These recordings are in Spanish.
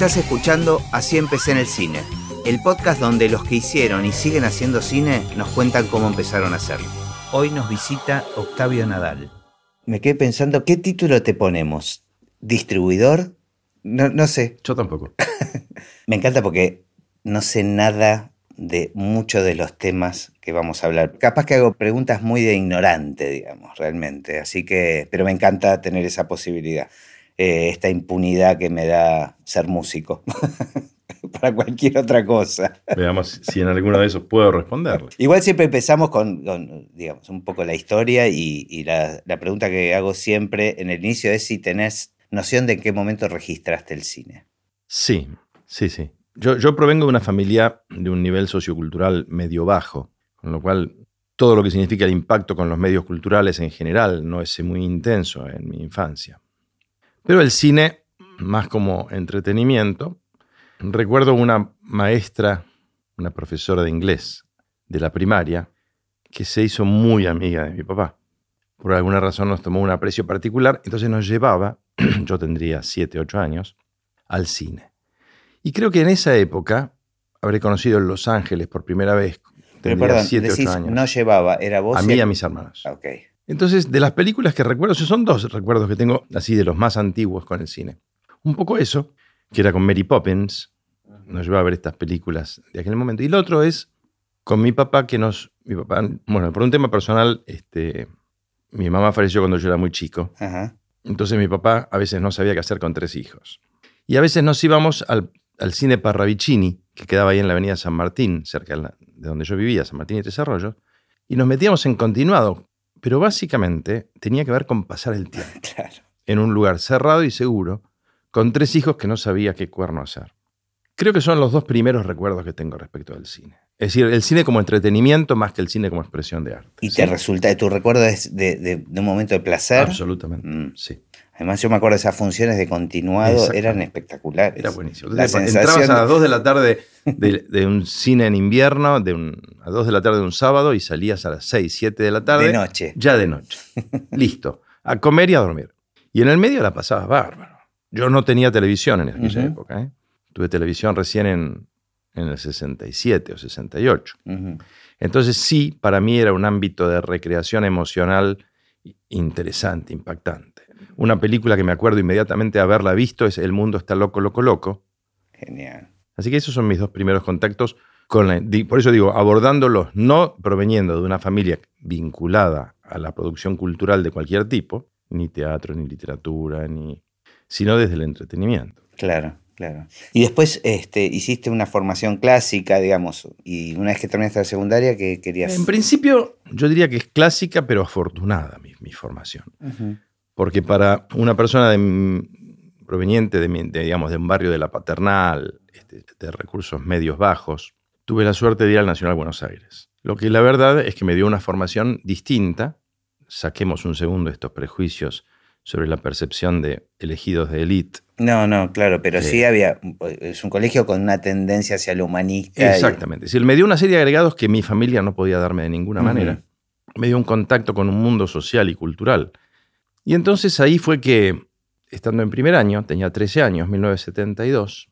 Estás escuchando Así empecé en el cine, el podcast donde los que hicieron y siguen haciendo cine nos cuentan cómo empezaron a hacerlo. Hoy nos visita Octavio Nadal. Me quedé pensando, ¿qué título te ponemos? ¿Distribuidor? No, no sé. Yo tampoco. Me encanta porque no sé nada de muchos de los temas que vamos a hablar. Capaz que hago preguntas muy de ignorante, digamos, realmente. Así que, pero me encanta tener esa posibilidad, eh, esta impunidad que me da ser músico. Para cualquier otra cosa. Veamos si en alguno de esos puedo responderle. Igual siempre empezamos con, con, digamos, un poco la historia y, y la, la pregunta que hago siempre en el inicio es si tenés noción de en qué momento registraste el cine. Sí, sí, sí. Yo, yo provengo de una familia de un nivel sociocultural medio bajo, con lo cual todo lo que significa el impacto con los medios culturales en general no es muy intenso en mi infancia. Pero el cine, más como entretenimiento, recuerdo una maestra, una profesora de inglés de la primaria, que se hizo muy amiga de mi papá. Por alguna razón nos tomó un aprecio particular, entonces nos llevaba, yo tendría 7, 8 años, al cine. Y creo que en esa época habré conocido en Los Ángeles por primera vez. Pero Tendría perdón, 7, decís, 8 años. no llevaba, era vos a mí y a mis hermanos. Ok. Entonces, de las películas que recuerdo, son dos recuerdos que tengo así de los más antiguos con el cine. Un poco eso, que era con Mary Poppins, nos llevaba a ver estas películas de aquel momento. Y el otro es con mi papá, que nos. Mi papá, bueno, por un tema personal, este, mi mamá falleció cuando yo era muy chico. Ajá. Entonces mi papá a veces no sabía qué hacer con tres hijos. Y a veces nos íbamos al, al cine Parravicini, que quedaba ahí en la avenida San Martín, cerca de, la- de donde yo vivía, San Martín y Tres Arroyos, y nos metíamos en continuado. Pero básicamente tenía que ver con pasar el tiempo Claro. en un lugar cerrado y seguro, con tres hijos que no sabía qué cuerno hacer. Creo que son los dos primeros recuerdos que tengo respecto del cine. Es decir, el cine como entretenimiento más que el cine como expresión de arte. Y ¿sí? te resulta, tu recuerdo es de, de- de un momento de placer. Absolutamente, Mm. sí. Además, yo me acuerdo de esas funciones de continuado, eran espectaculares. Era buenísimo. La Entonces, sensación entrabas a las 2 de la tarde de, de un cine en invierno, de un, a 2 de la tarde de un sábado, y salías a las 6, 7 de la tarde. de noche. Ya de noche. Listo. A comer y a dormir. Y en el medio la pasabas bárbaro. Yo no tenía televisión en aquella época. ¿eh? Tuve televisión recién en, en el 67 o 68. Ujú. Entonces sí, para mí era un ámbito de recreación emocional interesante, impactante. Una película que me acuerdo inmediatamente de haberla visto es El mundo está loco, loco, loco. Genial. Así que esos son mis dos primeros contactos con la, por eso digo, abordándolos no proveniendo de una familia vinculada a la producción cultural de cualquier tipo, ni teatro, ni literatura, ni sino desde el entretenimiento. Claro, claro. Y después este, hiciste una formación clásica, digamos, y una vez que terminaste la secundaria, ¿qué querías? En principio, yo diría que es clásica, pero afortunada mi, mi formación. Ujú. Porque para una persona de proveniente de, mi- de, digamos, de un barrio de la paternal, este, de recursos medios bajos, tuve la suerte de ir al Nacional Buenos Aires. Lo que la verdad es que me dio una formación distinta. Saquemos un segundo estos prejuicios sobre la percepción de elegidos de élite. No, no, claro, pero sí. Sí. había. Es un colegio con una tendencia hacia lo humanista. y- Exactamente. Es decir, me dio una serie de agregados que mi familia no podía darme de ninguna manera. Me dio un contacto con un mundo social y cultural. Y entonces ahí fue que, estando en primer año, tenía 13 años, 1972,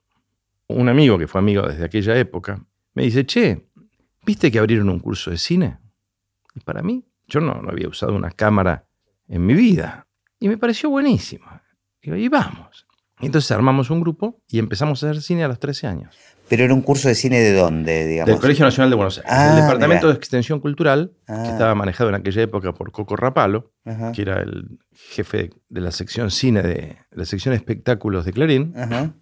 un amigo que fue amigo desde aquella época, me dice, che, ¿viste que abrieron un curso de cine? Y para mí, yo no, no había usado una cámara en mi vida. Y me pareció buenísimo. Digo, y vamos. Entonces armamos un grupo y empezamos a hacer cine a los 13 años. Pero era un curso de cine de dónde, digamos. Del Colegio Nacional de Buenos Aires. Ah, el Departamento mirá. de Extensión Cultural, Ah. que estaba manejado en aquella época por Coco Rapalo, Ajá. que era el jefe de la sección cine de la sección espectáculos de Clarín, Ajá.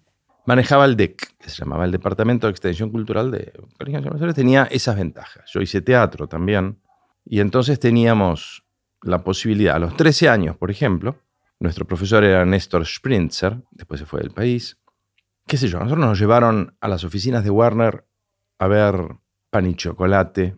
manejaba el DEC, que se llamaba el Departamento de Extensión Cultural de Colegio Nacional de Buenos Aires, tenía esas ventajas. Yo hice teatro también, y entonces teníamos la posibilidad, a los 13 años, por ejemplo, nuestro profesor era Néstor Sprintzer, después se fue del país, qué sé yo, nosotros nos llevaron a las oficinas de Warner a ver pan y chocolate,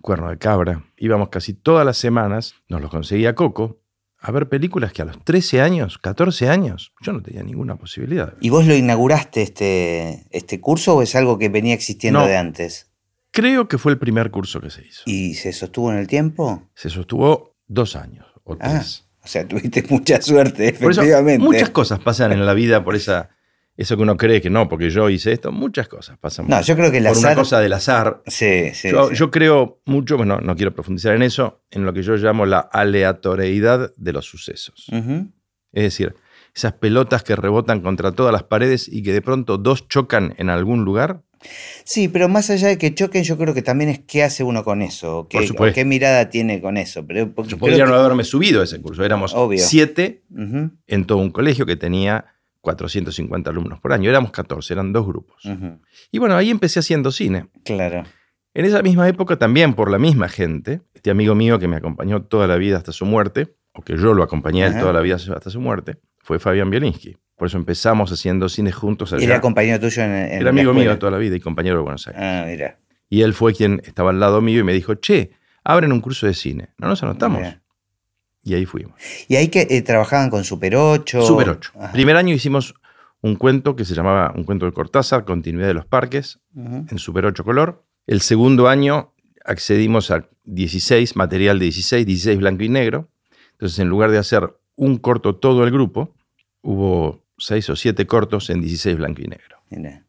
cuerno de cabra. Íbamos casi todas las semanas, nos los conseguía Coco, a ver películas que a los 13 años, 14 años, yo no tenía ninguna posibilidad. ¿Y vos lo inauguraste este, este curso o es algo que venía existiendo No. de antes? Creo que fue el primer curso que se hizo. ¿Y se sostuvo en el tiempo? Se sostuvo dos años o Ah, tres. O sea, tuviste mucha suerte, eso, efectivamente. muchas cosas pasan en la vida por esa, eso que uno cree que no, porque yo hice esto, muchas cosas pasan. No, yo creo que el por azar. una cosa del azar. Sí, sí. Yo, sí. yo creo mucho, bueno, no quiero profundizar en eso, en lo que yo llamo la aleatoriedad de los sucesos. Es decir, esas pelotas que rebotan contra todas las paredes y que de pronto dos chocan en algún lugar. Sí, pero más allá de que choquen, yo creo que también es qué hace uno con eso, qué, mirada tiene con eso. Pero porque Yo creo podría no que- haberme subido a ese curso. Éramos Obvio. siete en todo un colegio que tenía 450 alumnos por año. Éramos 14, eran dos grupos. Y bueno, ahí empecé haciendo cine. Claro. En esa misma época, también por la misma gente, este amigo mío que me acompañó toda la vida hasta su muerte, o que yo lo acompañé a él Ajá. toda la vida hasta su muerte, fue Fabián Bielinski. Por eso empezamos haciendo cine juntos. allá. Era compañero tuyo en, en Era amigo mío toda la vida y compañero de Buenos Aires. Ah, mira. Y él fue quien estaba al lado mío y me dijo, che, abren un curso de cine. ¿No nos anotamos? Mira. Y ahí fuimos. Y ahí que eh, trabajaban con Super 8. Super 8. Ajá. Primer año hicimos un cuento que se llamaba Un cuento de Cortázar, Continuidad de los Parques, en Super 8 color. El segundo año accedimos a 16, material de 16, 16 blanco y negro. Entonces, en lugar de hacer un corto todo el grupo, hubo seis o siete cortos en 16 blanco y negro. Mira.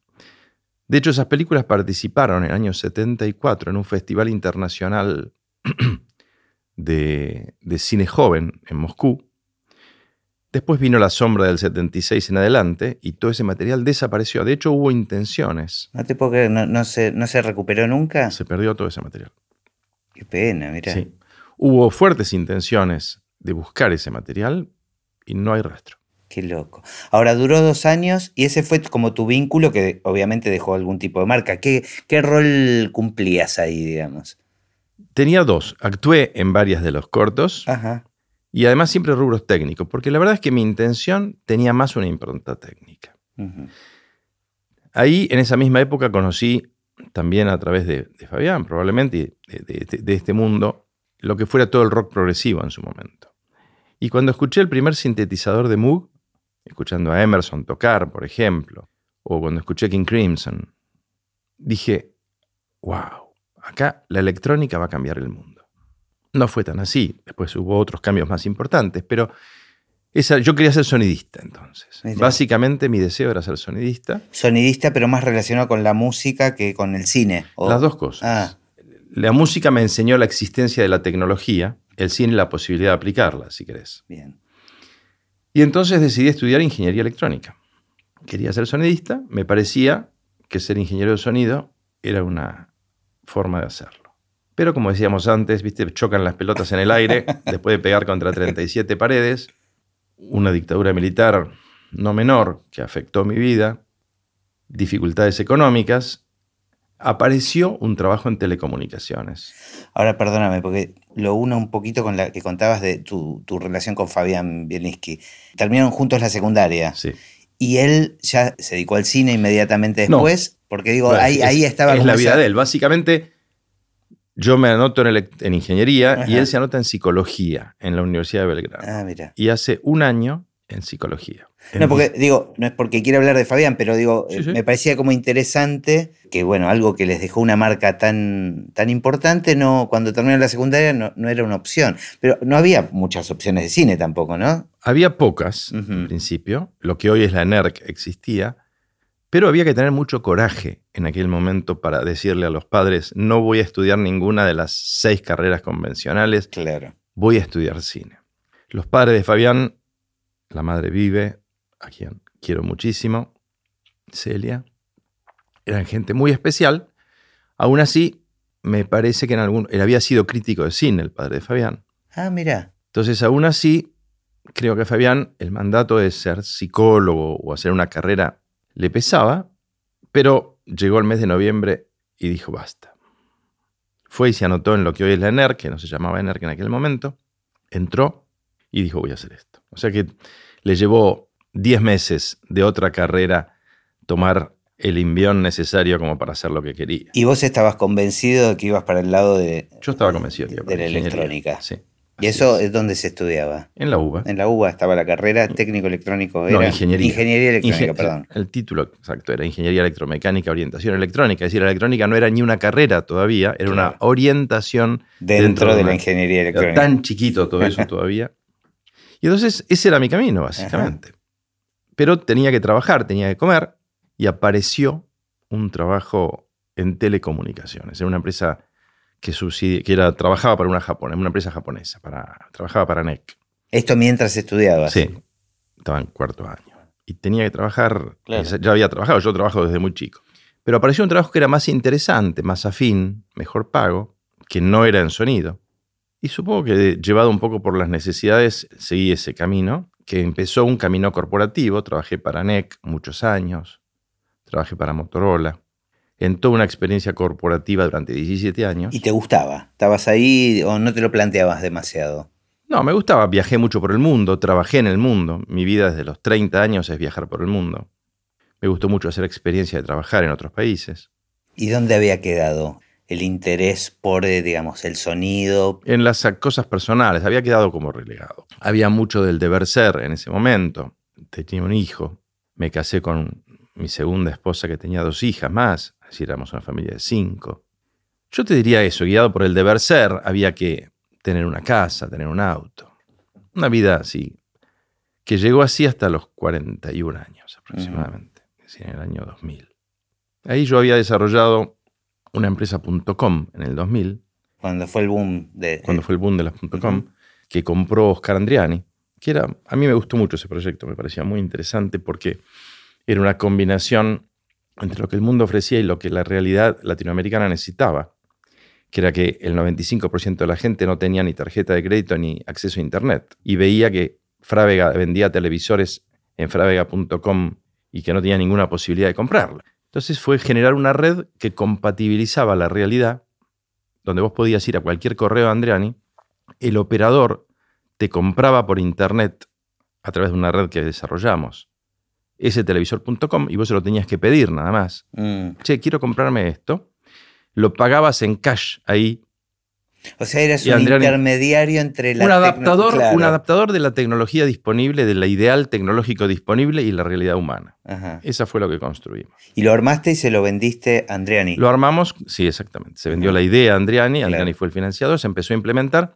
De hecho, esas películas participaron en el año 74 en un festival internacional de, de cine joven en Moscú. Después vino la sombra del 76 en adelante y todo ese material desapareció. De hecho, hubo intenciones. No te puedo creer, no, no se, no se recuperó nunca. Se perdió todo ese material. Qué pena, mira. Sí. Hubo fuertes intenciones de buscar ese material y no hay rastro. Qué loco. Ahora duró dos años y ese fue como tu vínculo que obviamente dejó algún tipo de marca. ¿Qué, qué rol cumplías ahí, digamos? Tenía dos. Actué en varias de los cortos Ajá. y además siempre rubros técnicos, porque la verdad es que mi intención tenía más una impronta técnica. Ahí, en esa misma época, conocí también a través de, de Fabián, probablemente, de- de este mundo, lo que fuera todo el rock progresivo en su momento. Y cuando escuché el primer sintetizador de Moog, escuchando a Emerson tocar, por ejemplo, o cuando escuché King Crimson, dije, wow, acá la electrónica va a cambiar el mundo. No fue tan así, después hubo otros cambios más importantes, pero esa, yo quería ser sonidista entonces. Mira. Básicamente mi deseo era ser sonidista. Sonidista, pero más relacionado con la música que con el cine. ¿o? Las dos cosas. Ah, La música me enseñó la existencia de la tecnología, el cine la posibilidad de aplicarla, si querés. bien. Y entonces decidí estudiar ingeniería electrónica. Quería ser sonidista, me parecía que ser ingeniero de sonido era una forma de hacerlo. Pero como decíamos antes, viste, chocan las pelotas en el aire después de pegar contra 37 paredes, una dictadura militar no menor que afectó mi vida, dificultades económicas, apareció un trabajo en telecomunicaciones. Ahora perdóname, porque lo uno un poquito con la que contabas de tu, tu relación con Fabián Bielinski. Terminaron juntos la secundaria. Sí. Y él ya se dedicó al cine inmediatamente No. después, porque digo, ahí, es- ahí estaba Es la vida esa- de él. Básicamente, yo me anoto en, ingeniería y él se anota en psicología en la Universidad de Belgrano. Ah, mira. Y hace un año en psicología. No, porque digo, no es porque quiera hablar de Fabián, pero digo, Sí, eh, sí. me parecía como interesante que, bueno, algo que les dejó una marca tan, tan importante, no, cuando terminó la secundaria no, no era una opción. Pero no había muchas opciones de cine tampoco, ¿no? Había pocas en principio. Lo que hoy es la NERC existía. Pero había que tener mucho coraje en aquel momento para decirle a los padres, no voy a estudiar ninguna de las seis carreras convencionales, Claro. voy a estudiar cine. Los padres de Fabián, la madre vive, a quien quiero muchísimo, Celia, eran gente muy especial. Aún así, me parece que en algún. Él había sido crítico de cine, el padre de Fabián. Ah, mira. Entonces, aún así, creo que a Fabián el mandato de ser psicólogo o hacer una carrera le pesaba, pero llegó el mes de noviembre y dijo basta. Fue y se anotó en lo que hoy es la ENERC, que no se llamaba ENERC en aquel momento, entró y dijo voy a hacer esto. O sea que le llevó 10 meses de otra carrera tomar el envión necesario como para hacer lo que quería. Y vos estabas convencido de que ibas para el lado de, Yo estaba convencido que iba de para la ingeniería. electrónica. Sí. ¿Y eso es donde se estudiaba? En la UBA. En la UBA estaba la carrera técnico electrónico. No, ingeniería. Ingeniería electrónica, perdón. El título exacto era Ingeniería Electromecánica, Orientación Electrónica. Es decir, la electrónica no era ni una carrera todavía, era una orientación Dentro, dentro de de la ingeniería electrónica. tan chiquito todo eso todavía. Y entonces ese era mi camino, básicamente. pero tenía que trabajar, tenía que comer, y apareció un trabajo en telecomunicaciones, en una empresa que, que era, trabajaba para una, japonesa, una empresa japonesa, para, trabajaba para NEC. ¿Esto mientras estudiabas? Sí, estaba en cuarto año. Y tenía que trabajar, ya había trabajado, yo trabajo desde muy chico. Pero apareció un trabajo que era más interesante, más afín, mejor pago, que no era en sonido. Y supongo que llevado un poco por las necesidades, seguí ese camino, que empezó un camino corporativo. Trabajé para NEC muchos años, trabajé para Motorola, en toda una experiencia corporativa durante 17 años. ¿Y te gustaba? ¿Estabas ahí o no te lo planteabas demasiado? No, me gustaba. Viajé mucho por el mundo, trabajé en el mundo. Mi vida desde los 30 años es viajar por el mundo. Me gustó mucho hacer experiencia de trabajar en otros países. ¿Y dónde había quedado el interés por, eh, digamos, el sonido? En las cosas personales, había quedado como relegado. Había mucho del deber ser en ese momento. Tenía un hijo, me casé con mi segunda esposa que tenía dos hijas más, así éramos una familia de cinco. Yo te diría eso, guiado por el deber ser, había que tener una casa, tener un auto. Una vida así, que llegó así hasta los 41 años aproximadamente, en el año 2000. Ahí yo había desarrollado una empresa .com en el 2000. Cuando fue el boom de... Cuando fue el boom de las .com, que compró Oscar Andriani, que era, a mí me gustó mucho ese proyecto, me parecía muy interesante porque era una combinación entre lo que el mundo ofrecía y lo que la realidad latinoamericana necesitaba, que era que el 95% de la gente no tenía ni tarjeta de crédito ni acceso a Internet, y veía que Frávega vendía televisores en frávega.com y que no tenía ninguna posibilidad de comprarlo. Entonces fue generar una red que compatibilizaba la realidad, donde vos podías ir a cualquier correo de Andriani, el operador te compraba por internet a través de una red que desarrollamos ese televisor.com y vos se lo tenías que pedir nada más. Mm. Che, quiero comprarme esto. Lo pagabas en cash ahí o sea, eras un intermediario entre la un adaptador, un adaptador de la tecnología disponible, del ideal tecnológico disponible y la realidad humana. Esa fue lo que construimos. Y lo armaste y se lo vendiste a Andriani. Lo armamos, sí, exactamente. Se vendió la idea a Andriani, Andriani fue el financiador, se empezó a implementar.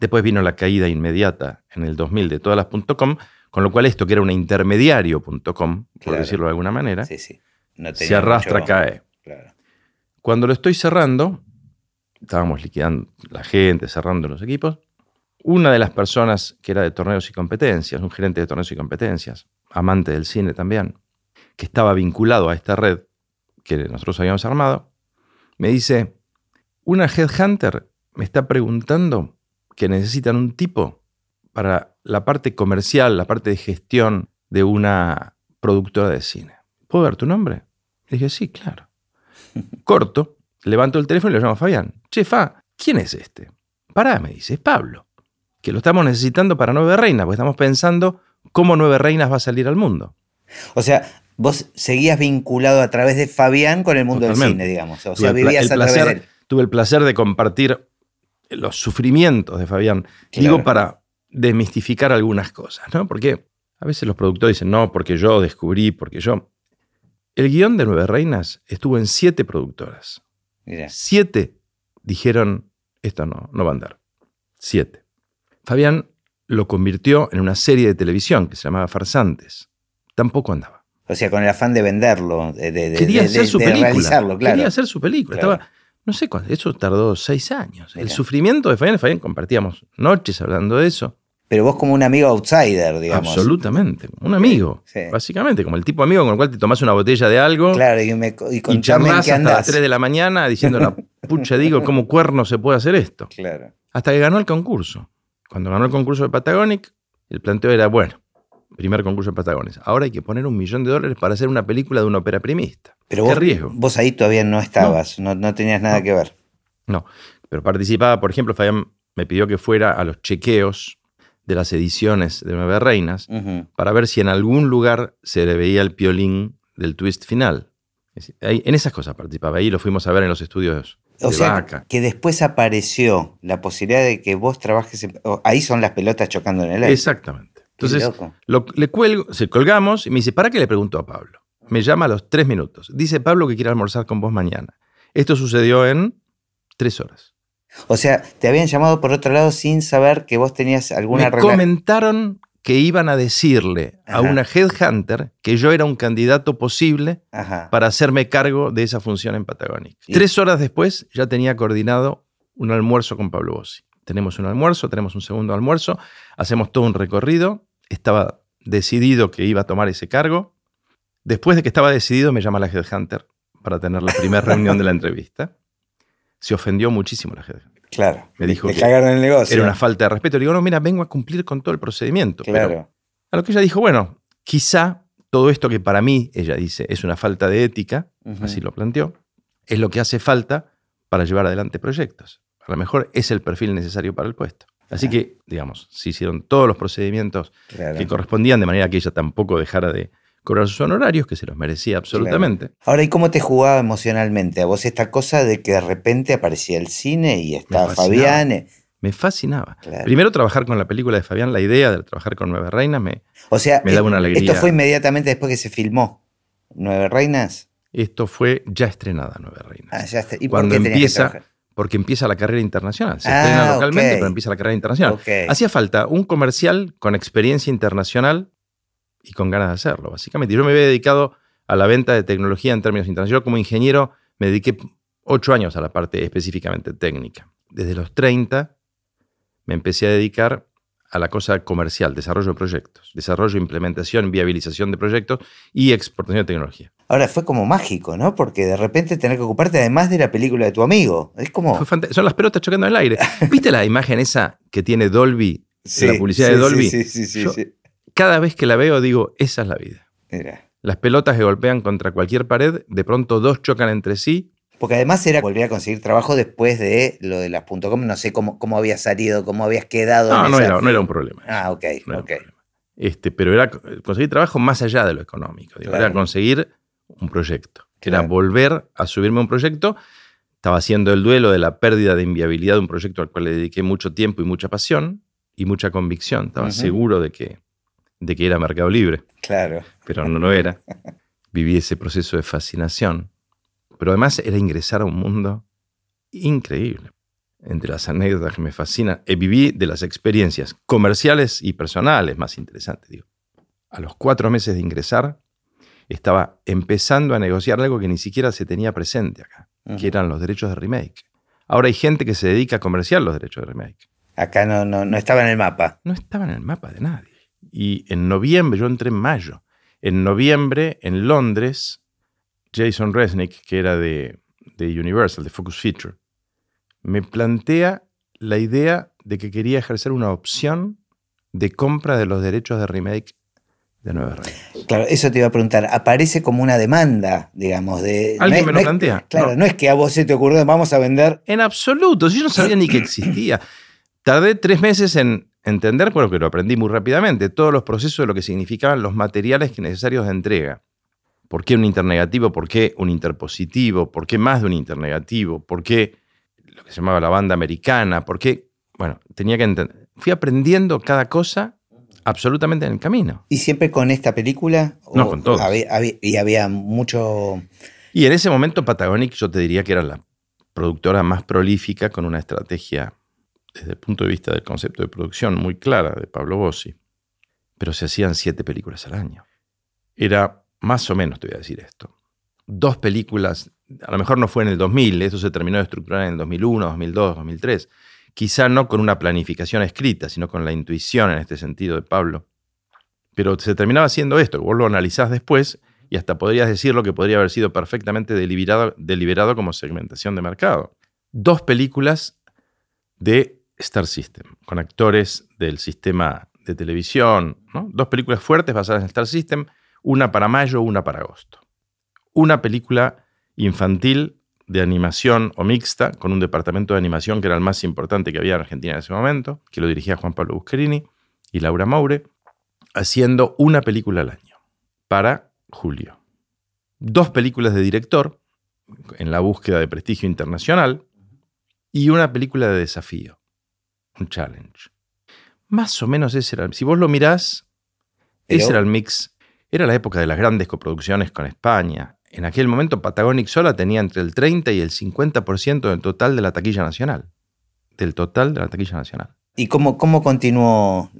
Después vino la caída inmediata en el 2000 de todas las .com, con lo cual esto que era un intermediario.com, por decirlo de alguna manera, se arrastra, cae. Cuando lo estoy cerrando, estábamos liquidando la gente, cerrando los equipos. Una de las personas que era de torneos y competencias, un gerente de torneos y competencias, amante del cine también, que estaba vinculado a esta red que nosotros habíamos armado, me dice, una headhunter me está preguntando que necesitan un tipo para la parte comercial, la parte de gestión de una productora de cine. ¿Puedo ver tu nombre? Le dije, sí, claro. Corto, levanto el teléfono y lo llamo a Fabián. Chefa, ¿quién es este? Pará, me dice, es Pablo. Que lo estamos necesitando para Nueve Reinas, porque estamos pensando cómo Nueve Reinas va a salir al mundo. O sea, vos seguías vinculado a través de Fabián con el mundo del cine, digamos. O sea, vivías a través de él. Tuve el placer de compartir los sufrimientos de Fabián. Digo, para desmistificar algunas cosas, ¿no? Porque a veces los productores dicen, no, porque yo descubrí, porque yo. El guion de Nueve Reinas estuvo en siete productoras. Siete dijeron, esto no, no va a andar. Siete. Fabián lo convirtió en una serie de televisión que se llamaba Farsantes. Tampoco andaba. O sea, con el afán de venderlo, de, Quería hacer su película. realizarlo, claro. Quería hacer su película. Estaba, no sé cuánto, eso tardó seis años. El sufrimiento de Fabián, Fabián compartíamos noches hablando de eso. Pero vos como un amigo outsider, digamos. Absolutamente, un amigo. Básicamente, como el tipo amigo con el cual te tomás una botella de algo. Claro, y, me, y, y hasta las 3 de la mañana diciendo la pucha, digo, ¿cómo cuerno se puede hacer esto? Claro. Hasta que ganó el concurso. Cuando ganó el concurso de Patagonic, el planteo era, bueno, primer concurso de Patagones. Ahora hay que poner un millón de dólares para hacer una película de una ópera primista. Pero ¿Qué vos, riesgo? Vos ahí todavía no estabas, no, no, tenías nada que ver. No, pero participaba, por ejemplo, Fabián me pidió que fuera a los chequeos de las ediciones de Nueve Reinas para ver si en algún lugar se le veía el piolín del twist final. En esas cosas participaba. Ahí lo fuimos a ver en los estudios. O sea, que después apareció la posibilidad de que vos trabajes. ahí son las pelotas chocando en el aire. Exactamente. Entonces, le cuelgo, se colgamos y me dice: ¿Para qué le pregunto a Pablo? Me llama a los tres minutos. Dice Pablo que quiere almorzar con vos mañana. Esto sucedió en tres horas. O sea, te habían llamado por otro lado sin saber que vos tenías alguna Me comentaron que iban a decirle a una headhunter que yo era un candidato posible Ajá. para hacerme cargo de esa función en Patagonic. Y- Tres horas después ya tenía coordinado un almuerzo con Pablo Bossi. Tenemos un almuerzo, tenemos un segundo almuerzo, hacemos todo un recorrido, estaba decidido que iba a tomar ese cargo. Después de que estaba decidido, me llama la headhunter para tener la primera reunión de la entrevista. Se ofendió muchísimo la headhunter. Claro. Me dijo Le que cagaron el negocio. Era una falta de respeto. Le digo, no, mira, vengo a cumplir con todo el procedimiento. Pero Claro. a lo que ella dijo, bueno, quizá todo esto que para mí, ella dice, es una falta de ética, así lo planteó, es lo que hace falta para llevar adelante proyectos. A lo mejor es el perfil necesario para el puesto. Así que, digamos, se hicieron todos los procedimientos Claro. que correspondían de manera que ella tampoco dejara de cobrar sus honorarios, que se los merecía absolutamente. Ahora, ¿y cómo te jugaba emocionalmente a vos esta cosa de que de repente aparecía el cine y estaba. Fabián? eh? Me fascinaba. Claro. Primero trabajar con la película de Fabián, la idea de trabajar con Nueve Reinas, me, O sea, Me daba eh, una alegría. esto fue inmediatamente después que se filmó. Nueve Reinas. esto fue ya estrenada Nueve Reinas. Ah, ya. ¿Y Cuando por qué que empieza, porque empieza la carrera internacional. Se Ah, estrena localmente, pero empieza la carrera internacional. Hacía falta un comercial con experiencia internacional y con ganas de hacerlo, básicamente. Yo me había dedicado a la venta de tecnología en términos internacionales. Yo como ingeniero me dediqué ocho años a la parte específicamente técnica. Desde los 30 me empecé a dedicar a la cosa comercial, desarrollo de proyectos, desarrollo, implementación, viabilización de proyectos y exportación de tecnología. Ahora fue como mágico, ¿no? Porque de repente tener que ocuparte además de la película de tu amigo. Es como. Son las pelotas chocando en el aire. ¿Viste la imagen esa que tiene Dolby, Sí, la publicidad sí, de Dolby? Sí, sí, sí. Yo- sí. Cada vez que la veo digo, esa es la vida. Mira. Las pelotas que golpean contra cualquier pared, de pronto dos chocan entre sí. Porque además era volver a conseguir trabajo después de lo de las .com. No sé cómo, cómo había salido, cómo habías quedado. No, en no esa- era, no era un problema. Ah, ok, No era ok. Este, pero era co- conseguir trabajo más allá de lo económico. digo, Claro. Era conseguir un proyecto. que Era volver a subirme a un proyecto. Estaba haciendo el duelo de la pérdida de inviabilidad de un proyecto al cual le dediqué mucho tiempo y mucha pasión y mucha convicción. Estaba seguro de que, de que era mercado libre. Claro. pero no lo era. Viví ese proceso de fascinación. Pero además era ingresar a un mundo increíble. Entre las anécdotas que me fascinan, eh, viví de las experiencias comerciales y personales más interesantes. Digo. A los cuatro meses de ingresar, estaba empezando a negociar algo que ni siquiera se tenía presente acá, que eran los derechos de remake. Ahora hay gente que se dedica a comerciar los derechos de remake Acá no, no, no estaba en el mapa. no estaba en el mapa de nadie. Y en noviembre, yo entré en mayo. En noviembre, en Londres, Jason Resnick, que era de, de Universal, de Focus Feature, me plantea la idea de que quería ejercer una opción de compra de los derechos de remake de Nueva Reinas. Claro, eso te iba a preguntar. Aparece como una demanda, digamos, de. Alguien es- me lo es- plantea. Claro, No. no. es que a vos se te ocurrió, vamos a vender. En absoluto, yo no sabía ni que existía. Tardé tres meses en entender, bueno, que lo aprendí muy rápidamente, todos los procesos de lo que significaban los materiales necesarios de entrega. ¿Por qué un internegativo? ¿Por qué un interpositivo? ¿Por qué más de un internegativo? ¿Por qué lo que se llamaba la banda americana? ¿Por qué? Bueno, tenía que entender. Fui aprendiendo cada cosa absolutamente en el camino. ¿Y siempre con esta película? No, ¿O con había- y había mucho. Y en ese momento Patagonic yo te diría que era la productora más prolífica con una estrategia desde el punto de vista del concepto de producción muy clara de Pablo Bossi. Pero se hacían siete películas al año. Era más o menos, te voy a decir esto. Dos películas, a lo mejor no fue en el 2000, esto se terminó de estructurar en el 2001, 2002, 2003. Quizá no con una planificación escrita, sino con la intuición en este sentido de Pablo. Pero se terminaba haciendo esto, vos lo analizás después y hasta podrías decirlo que podría haber sido perfectamente deliberado, deliberado como segmentación de mercado. Dos películas de Star System, con actores del sistema de televisión, dos películas fuertes basadas en Star System, una para mayo, una para agosto. Una película infantil de animación o mixta, con un departamento de animación que era el más importante que había en Argentina en ese momento, que lo dirigía Juan Pablo Busquerini y Laura Maure, haciendo una película al año para julio. Dos películas de director en la búsqueda de prestigio internacional y una película de desafío, un challenge. Más o menos ese era, si vos lo mirás, Pero- ese era el mix. Era la época de las grandes coproducciones con España. En aquel momento Patagonic sola tenía entre el 30 y el 50% del total de la taquilla nacional. Del total de la taquilla nacional. ¿Y cómo, cómo continuó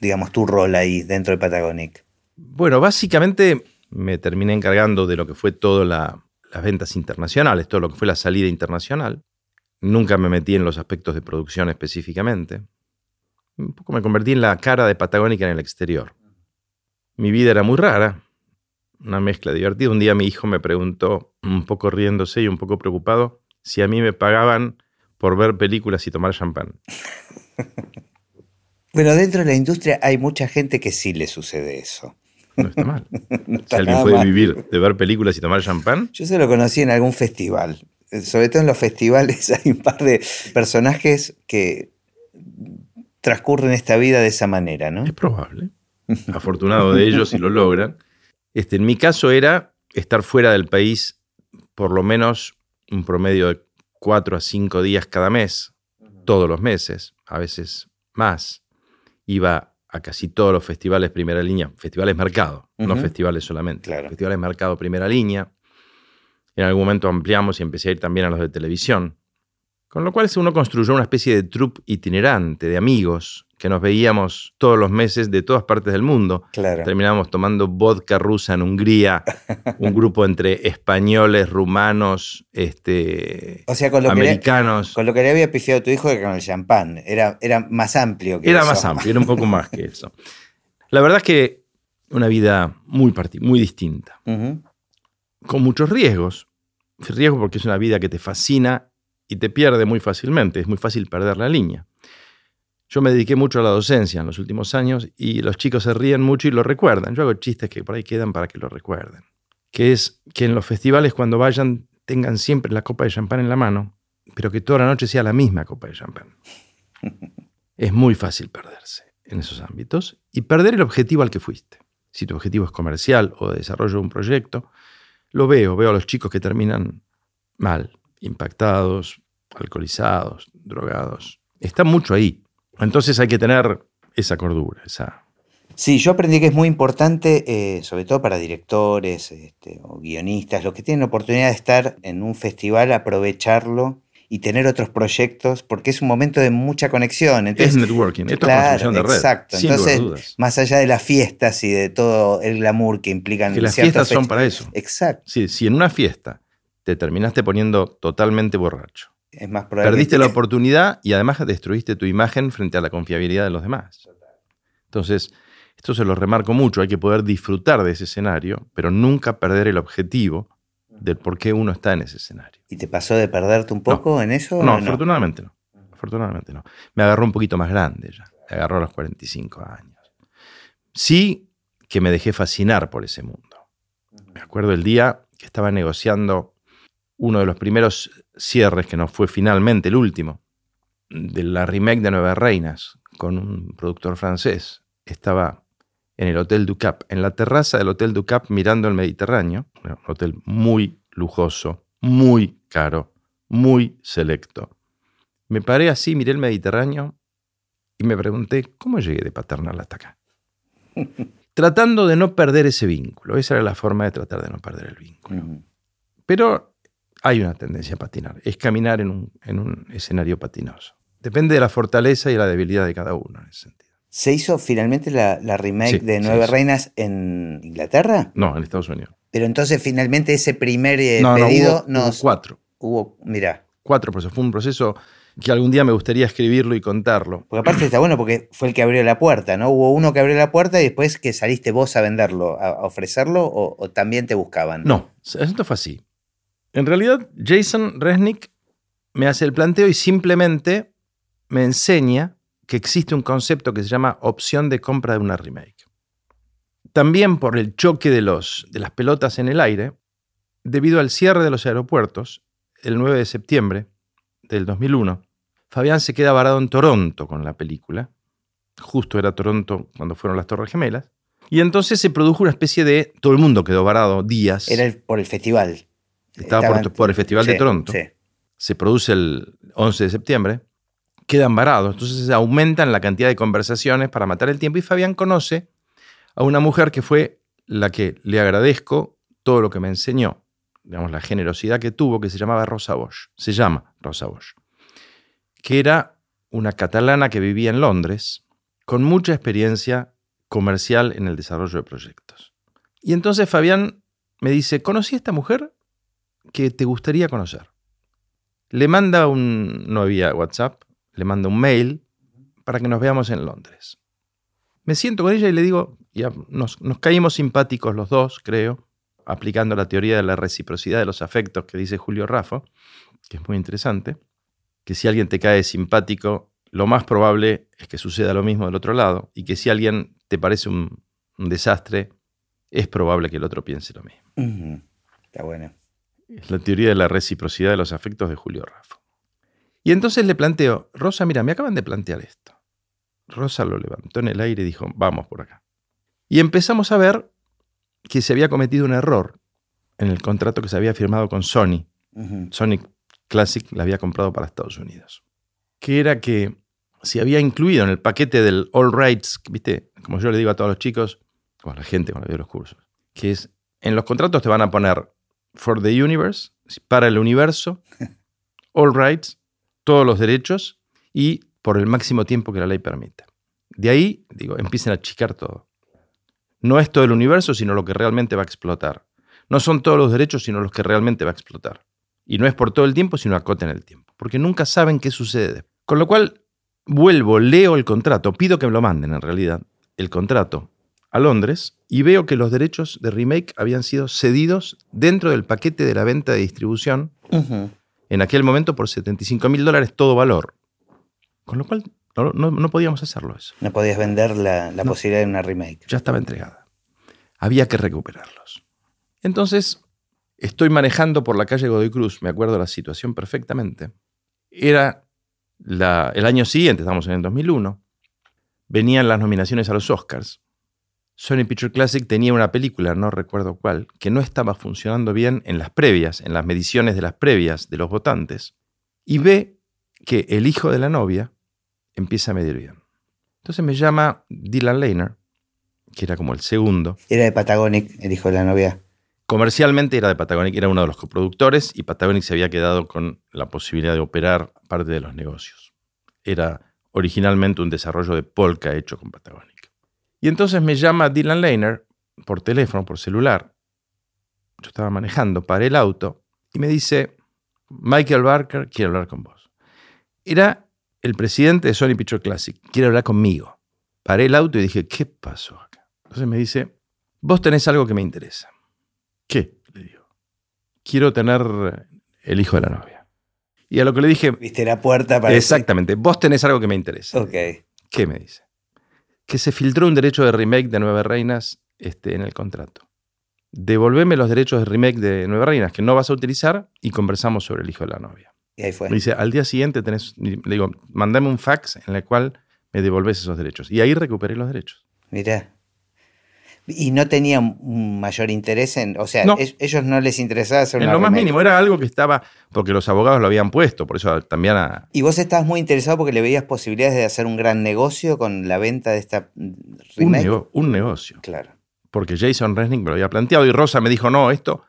digamos, tu rol ahí dentro de Patagonic? Bueno, básicamente me terminé encargando de lo que fue todas las ventas internacionales, todo lo que fue la salida internacional. Nunca me metí en los aspectos de producción específicamente. Un poco me convertí en la cara de Patagónica en el exterior. Mi vida era muy rara, una mezcla divertida. Un día mi hijo me preguntó, un poco riéndose y un poco preocupado, si a mí me pagaban por ver películas y tomar champán. bueno, dentro de la industria hay mucha gente que sí le sucede eso. No está mal. si alguien puede vivir de ver películas y tomar champán. Yo se lo conocí en algún festival. Sobre todo en los festivales hay un par de personajes que transcurren esta vida de esa manera, ¿no? Es probable. Afortunado de ellos si lo logran. Este, en mi caso era estar fuera del país por lo menos un promedio de cuatro a cinco días cada mes, todos los meses, a veces más. Iba a casi todos los festivales primera línea, festivales mercado, no festivales solamente, festivales mercado primera línea. En algún momento ampliamos y empecé a ir también a los de televisión. Con lo cual uno construyó una especie de troupe itinerante de amigos que nos veíamos todos los meses de todas partes del mundo. Claro. Terminábamos tomando vodka rusa en Hungría, un grupo entre españoles, rumanos, este, o sea, con lo americanos. Que con lo que le había pifiado tu hijo con el champán. Era, era más amplio que Era más amplio, era un poco más que eso. La verdad es que una vida muy, muy distinta. Con muchos riesgos. Riesgo porque es una vida que te fascina y te pierde muy fácilmente. Es muy fácil perder la línea. Yo me dediqué mucho a la docencia en los últimos años y los chicos se ríen mucho y lo recuerdan. Yo hago chistes que por ahí quedan para que lo recuerden. Que es que en los festivales cuando vayan tengan siempre la copa de champán en la mano, pero que toda la noche sea la misma copa de champán. es muy fácil perderse en esos ámbitos y perder el objetivo al que fuiste. Si tu objetivo es comercial o de desarrollo de un proyecto, lo veo, veo a los chicos que terminan mal, impactados, alcoholizados, drogados. Está mucho ahí. Entonces hay que tener esa cordura, esa... Sí, yo aprendí que es muy importante, eh, sobre todo para directores este, o guionistas, los que tienen la oportunidad de estar en un festival, aprovecharlo y tener otros proyectos, porque es un momento de mucha conexión. es networking, esto es construcción de red. Exacto. Entonces, más allá de las fiestas y de todo el glamour que implican. Que las fiestas son para eso. Exacto. Sí, si en una fiesta te terminaste poniendo totalmente borracho, es más probable. Perdiste la oportunidad y además destruiste tu imagen frente a la confiabilidad de los demás. Entonces, esto se lo remarco mucho, hay que poder disfrutar de ese escenario, pero nunca perder el objetivo del por qué uno está en ese escenario. ¿Y te pasó de perderte un poco en eso? No, afortunadamente no. Afortunadamente no. Me agarró un poquito más grande ya. Me agarró a los 45 años. Sí que me dejé fascinar por ese mundo. Me acuerdo el día que estaba negociando uno de los primeros cierres, que no fue finalmente el último, de la remake de Nueve Reinas, con un productor francés. Estaba en el Hotel du Cap, en la terraza del Hotel du Cap mirando el Mediterráneo, un hotel muy lujoso, muy caro, muy selecto. Me paré así, miré el Mediterráneo y me pregunté, ¿cómo llegué de Paternal hasta acá? Tratando de no perder ese vínculo. Esa era la forma de tratar de no perder el vínculo. Pero hay una tendencia a patinar, es caminar en un, escenario patinoso. Depende de la fortaleza y la debilidad de cada uno en ese sentido. ¿Se hizo finalmente la, remake de Nueve Reinas en Inglaterra? No, en Estados Unidos. Pero entonces finalmente ese primer eh, pedido no, hubo, cuatro. Hubo, mira. Cuatro, pero fue un proceso que algún día me gustaría escribirlo y contarlo. Porque aparte está bueno porque fue el que abrió la puerta, ¿no? Hubo uno que abrió la puerta y después que saliste vos a venderlo, a ofrecerlo o, o también te buscaban. No, esto fue así. En realidad, Jason Resnick me hace el planteo y simplemente me enseña que existe un concepto que se llama opción de compra de una remake. También por el choque de, los, de las pelotas en el aire, debido al cierre de los aeropuertos, el 9 de septiembre del 2001, Fabián se queda varado en Toronto con la película. Justo era Toronto cuando fueron las Torres Gemelas. Y entonces se produjo una especie de... Todo el mundo quedó varado días. Era por el festival. Estaba por, el Festival de Toronto. Se produce el 11 de septiembre. Quedan varados. Entonces aumentan la cantidad de conversaciones para matar el tiempo. Y Fabián conoce a una mujer que fue la que le agradezco todo lo que me enseñó. Digamos, la generosidad que tuvo, que se llamaba Rosa Bosch. Se llama Rosa Bosch. Que era una catalana que vivía en Londres, con mucha experiencia comercial en el desarrollo de proyectos. Y entonces Fabián me dice, conocí a esta mujer que te gustaría conocer. Le manda un, no había WhatsApp, le manda un mail para que nos veamos en Londres. Me siento con ella y le digo, ya nos, nos caímos simpáticos los dos, creo, aplicando la teoría de la reciprocidad de los afectos que dice Julio Raffo, que es muy interesante, que si alguien te cae simpático, lo más probable es que suceda lo mismo del otro lado, y que si alguien te parece un, desastre, es probable que el otro piense lo mismo. Está bueno. Es la teoría de la reciprocidad de los afectos de Julio Raffo. Y entonces le planteo, Rosa, mira, me acaban de plantear esto. Rosa lo levantó en el aire y dijo, vamos por acá. Y empezamos a ver que se había cometido un error en el contrato que se había firmado con Sony. Sony Classic la había comprado para Estados Unidos. Que era que se había incluido en el paquete del All Rights, ¿viste? Como yo le digo a todos los chicos, o a la gente cuando veo los cursos, que es, en los contratos te van a poner for the universe, para el universo, all rights, todos los derechos y por el máximo tiempo que la ley permite. De ahí, digo, empiecen a achicar todo. No es todo el universo, sino lo que realmente va a explotar. No son todos los derechos, sino los que realmente va a explotar. Y no es por todo el tiempo, sino acoten el tiempo. Porque nunca saben qué sucede. Con lo cual, vuelvo, leo el contrato, pido que me lo manden en realidad, el contrato, a Londres, y veo que los derechos de remake habían sido cedidos dentro del paquete de la venta de distribución, en aquel momento por 75 mil dólares todo valor. Con lo cual no, podíamos hacerlo eso. No podías vender la, posibilidad de una remake. Ya estaba entregada. Había que recuperarlos. Entonces, estoy manejando por la calle Godoy Cruz, me acuerdo la situación perfectamente. Era el año siguiente, estamos en el 2001, venían las nominaciones a los Oscars. Sony Picture Classic tenía una película, no recuerdo cuál, que no estaba funcionando bien en las previas, en las mediciones de las previas de los votantes, y ve que el hijo de la novia empieza a medir bien. Entonces me llama Dylan Lehner, que era como el segundo. Era de Patagonic, el hijo de la novia. Comercialmente era de Patagonic, era uno de los coproductores y Patagonic se había quedado con la posibilidad de operar parte de los negocios. Era originalmente un desarrollo de Polka hecho con Patagonic. Y entonces me llama Dylan Lehner por teléfono, por celular. Yo estaba manejando, paré el auto y me dice, Michael Barker quiere hablar con vos. Era el presidente de Sony Picture Classic quiere hablar conmigo. Paré el auto y dije, ¿qué pasó acá? Entonces me dice, vos tenés algo que me interesa. ¿Qué? Le digo. Quiero tener el hijo de la novia. Y a lo que le dije... Viste la puerta para... Exactamente. Vos tenés algo que me interesa. Ok. ¿Qué me dice? Que se filtró un derecho de remake de Nueve Reinas este, en el contrato. Devolveme los derechos de remake de Nueve Reinas que no vas a utilizar y conversamos sobre el hijo de la novia. Y ahí fue. Me dice, al día siguiente tenés, le digo, mandame un fax en el cual me devolves esos derechos. Y ahí recuperé los derechos. Mira. Y no tenía un mayor interés en, o sea, ellos no les interesaba hacer en lo más mínimo, era algo que estaba, porque los abogados lo habían puesto, por eso también a... Y vos estabas muy interesado porque le veías posibilidades de hacer un gran negocio con la venta de esta remake. Un, un negocio. Claro. Porque Jason Resnick me lo había planteado y Rosa me dijo, no, esto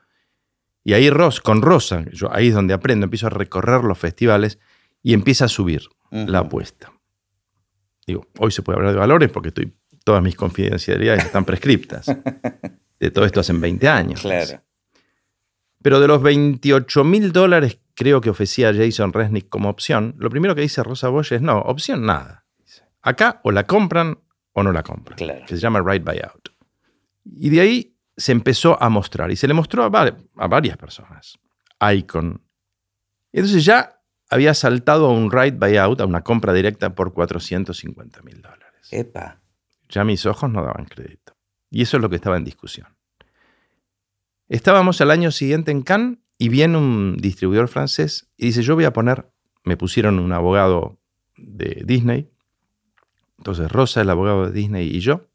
y ahí Ross, con Rosa, yo, ahí es donde aprendo, empiezo a recorrer los festivales y empieza a subir la apuesta. Digo, hoy se puede hablar de valores porque estoy, todas mis confidencialidades están prescriptas. de todo esto hacen 20 años. Claro. Pero de los 28 mil dólares creo que ofrecía Jason Resnick como opción, lo primero que dice Rosa Bosch es, no, opción nada. Acá o la compran o no la compran. Claro. Que se llama right buyout. Y de ahí se empezó a mostrar y se le mostró a, varias personas. Icon. Entonces ya había saltado a un right buyout, a una compra directa por 450 mil dólares. Epa. Ya mis ojos no daban crédito. Y eso es lo que estaba en discusión. Estábamos al año siguiente en Cannes y viene un distribuidor francés y dice, yo voy a poner, me pusieron un abogado de Disney, entonces Rosa, el abogado de Disney y yo,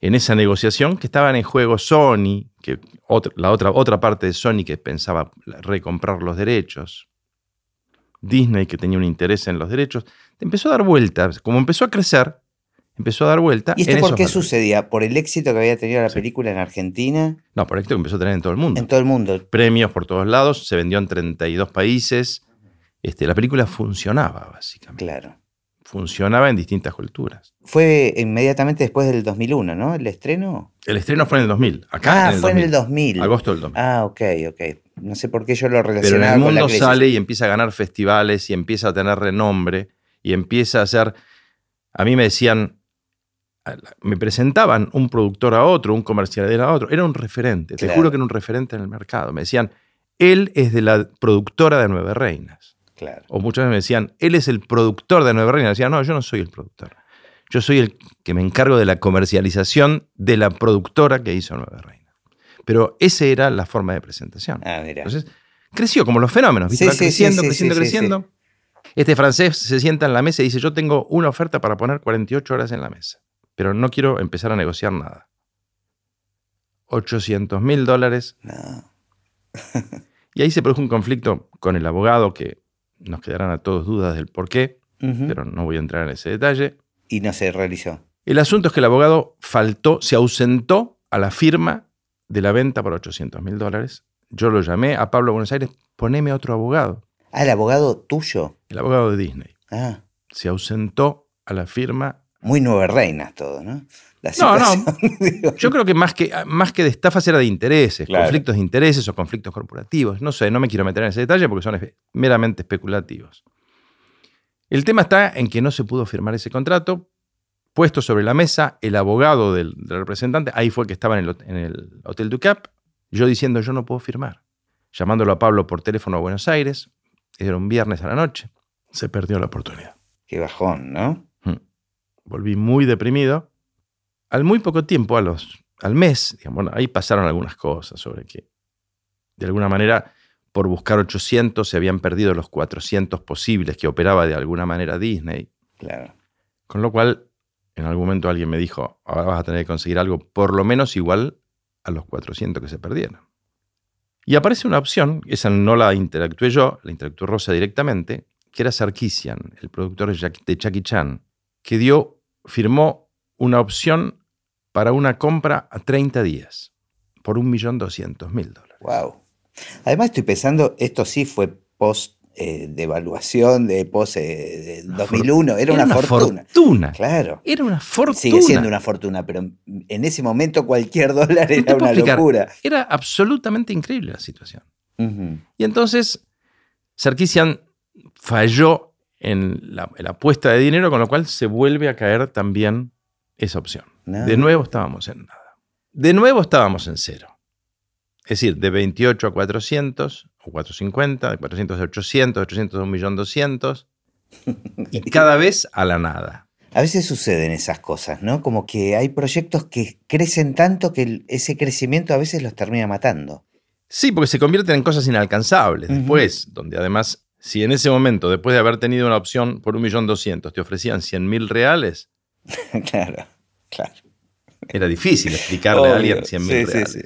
en esa negociación que estaban en juego Sony, que la otra, otra parte de Sony que pensaba recomprar los derechos, Disney que tenía un interés en los derechos, empezó a dar vueltas, como empezó a crecer, empezó a dar vueltas. ¿Y esto por qué sucedía? ¿Por el éxito que había tenido la película en Argentina? No, por el éxito que empezó a tener en todo el mundo. En todo el mundo. Premios por todos lados, se vendió en 32 países. Este, la película funcionaba, básicamente. Claro funcionaba en distintas culturas. Fue inmediatamente después del 2001, ¿no? ¿El estreno? El estreno fue en el 2000. Acá ah, en el fue 2000. en el 2000. Agosto del 2000. Ah, ok, ok. No sé por qué yo lo Pero en relacionaba el con la mundo crisis. sale y empieza a ganar festivales y empieza a tener renombre y empieza a ser... A mí me decían, me presentaban un productor a otro, un comercialero a otro. Era un referente, te juro que era un referente en el mercado. Me decían, él es de la productora de Nueve Reinas. Claro. O muchas veces me decían, él es el productor de Nueve Reinas. Decía, no, yo no soy el productor. Yo soy el que me encargo de la comercialización de la productora que hizo Nueve Reinas. Pero esa era la forma de presentación. Ah, mira. Entonces, creció como los fenómenos, ¿viste? Sí, Va sí, sí, creciendo, sí, creciendo, creciendo. Este francés se sienta en la mesa y dice, yo tengo una oferta para poner 48 horas en la mesa, pero no quiero empezar a negociar nada. 800 mil dólares. No. Y ahí se produjo un conflicto con el abogado que nos quedarán a todos dudas del por qué, pero no voy a entrar en ese detalle. Y no se realizó. El asunto es que el abogado faltó, se ausentó a la firma de la venta por 800 mil dólares. Yo lo llamé a Pablo Buenos Aires, poneme otro abogado. Ah, el abogado tuyo. El abogado de Disney. Ah, Se ausentó a la firma. Muy nueve reinas todo, ¿no? La No, no. digo. Yo creo que más que, más que de estafas era de intereses, Claro. conflictos de intereses o conflictos corporativos. No sé, no me quiero meter en ese detalle porque son meramente especulativos. El tema está en que no se pudo firmar ese contrato. Puesto sobre la mesa, el abogado del, del representante, ahí fue que estaba en el, en el Hotel Ducap, yo diciendo yo no puedo firmar. Llamándolo a Pablo por teléfono a Buenos Aires, era un viernes a la noche, se perdió la oportunidad. Qué bajón, ¿no? Volví muy deprimido. Al muy poco tiempo, a los, al mes, digamos, bueno, ahí pasaron algunas cosas sobre que, de alguna manera, por buscar 800 se habían perdido los 400 posibles que operaba de alguna manera Disney. Claro. Con lo cual, en algún momento alguien me dijo, ahora vas a tener que conseguir algo por lo menos igual a los 400 que se perdieron. Y aparece una opción, esa no la interactué yo, la interactuó Rosa directamente, que era Sarkisian, el productor de Jackie Chan, que dio, firmó una opción para una compra a 30 días, por 1.200.000 dólares. Wow. Además estoy pensando, esto sí fue post eh, devaluación de post eh, de 2001, era, una, fortuna. fortuna. Claro. Era una fortuna. Sigue siendo una fortuna, pero en ese momento cualquier dólar era una explicar. locura. Era absolutamente increíble la situación. Y entonces Sarkisian falló en la, en la apuesta de dinero, con lo cual se vuelve a caer también esa opción. De nuevo estábamos en nada. De nuevo estábamos en cero. Es decir, de 28 a 400 o 450, de 400 a 800, 800 a 1.200.000 y cada vez a la nada. A veces suceden esas cosas, ¿no? Como que hay proyectos que crecen tanto que ese crecimiento a veces los termina matando. Sí, porque se convierten en cosas inalcanzables después, donde además, si en ese momento, después de haber tenido una opción por 1.200.000, te ofrecían 100.000 reales, claro, claro. era difícil explicarle a alguien 100.000 Sí, reales. sí.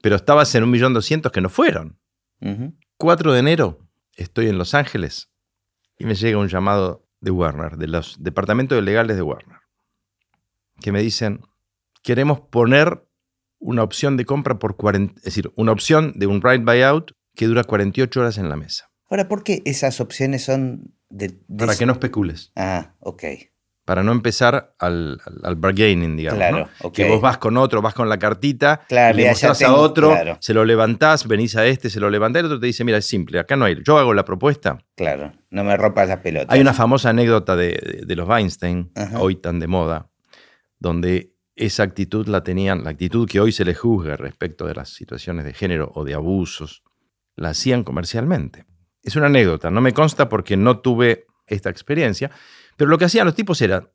Pero estabas en 1.200.000 que no fueron. Ujú. 4 de enero estoy en Los Ángeles y me llega un llamado de Warner, de los departamentos legales de Warner, que me dicen, queremos poner una opción de compra por 40, es decir, una opción de un right buyout que dura 48 horas en la mesa, Ahora, ¿por qué esas opciones son de... de- para que no especules, Ah, ok. para no empezar al, al- al bargaining, digamos. Claro, ¿no? Que vos vas con otro, vas con la cartita, Claro, le mostrás a otro, claro. se lo levantás, venís a este, se lo levantás, el otro te dice, mira, es simple, acá no hay, yo hago la propuesta, Claro, no me rompas las pelotas. Hay una famosa anécdota de, de- de los Weinstein, Ajá. hoy tan de moda, donde esa actitud la tenían, la actitud que hoy se les juzga respecto de las situaciones de género o de abusos, la hacían comercialmente. Es una anécdota, no me consta porque no tuve esta experiencia, pero lo que hacían los tipos era,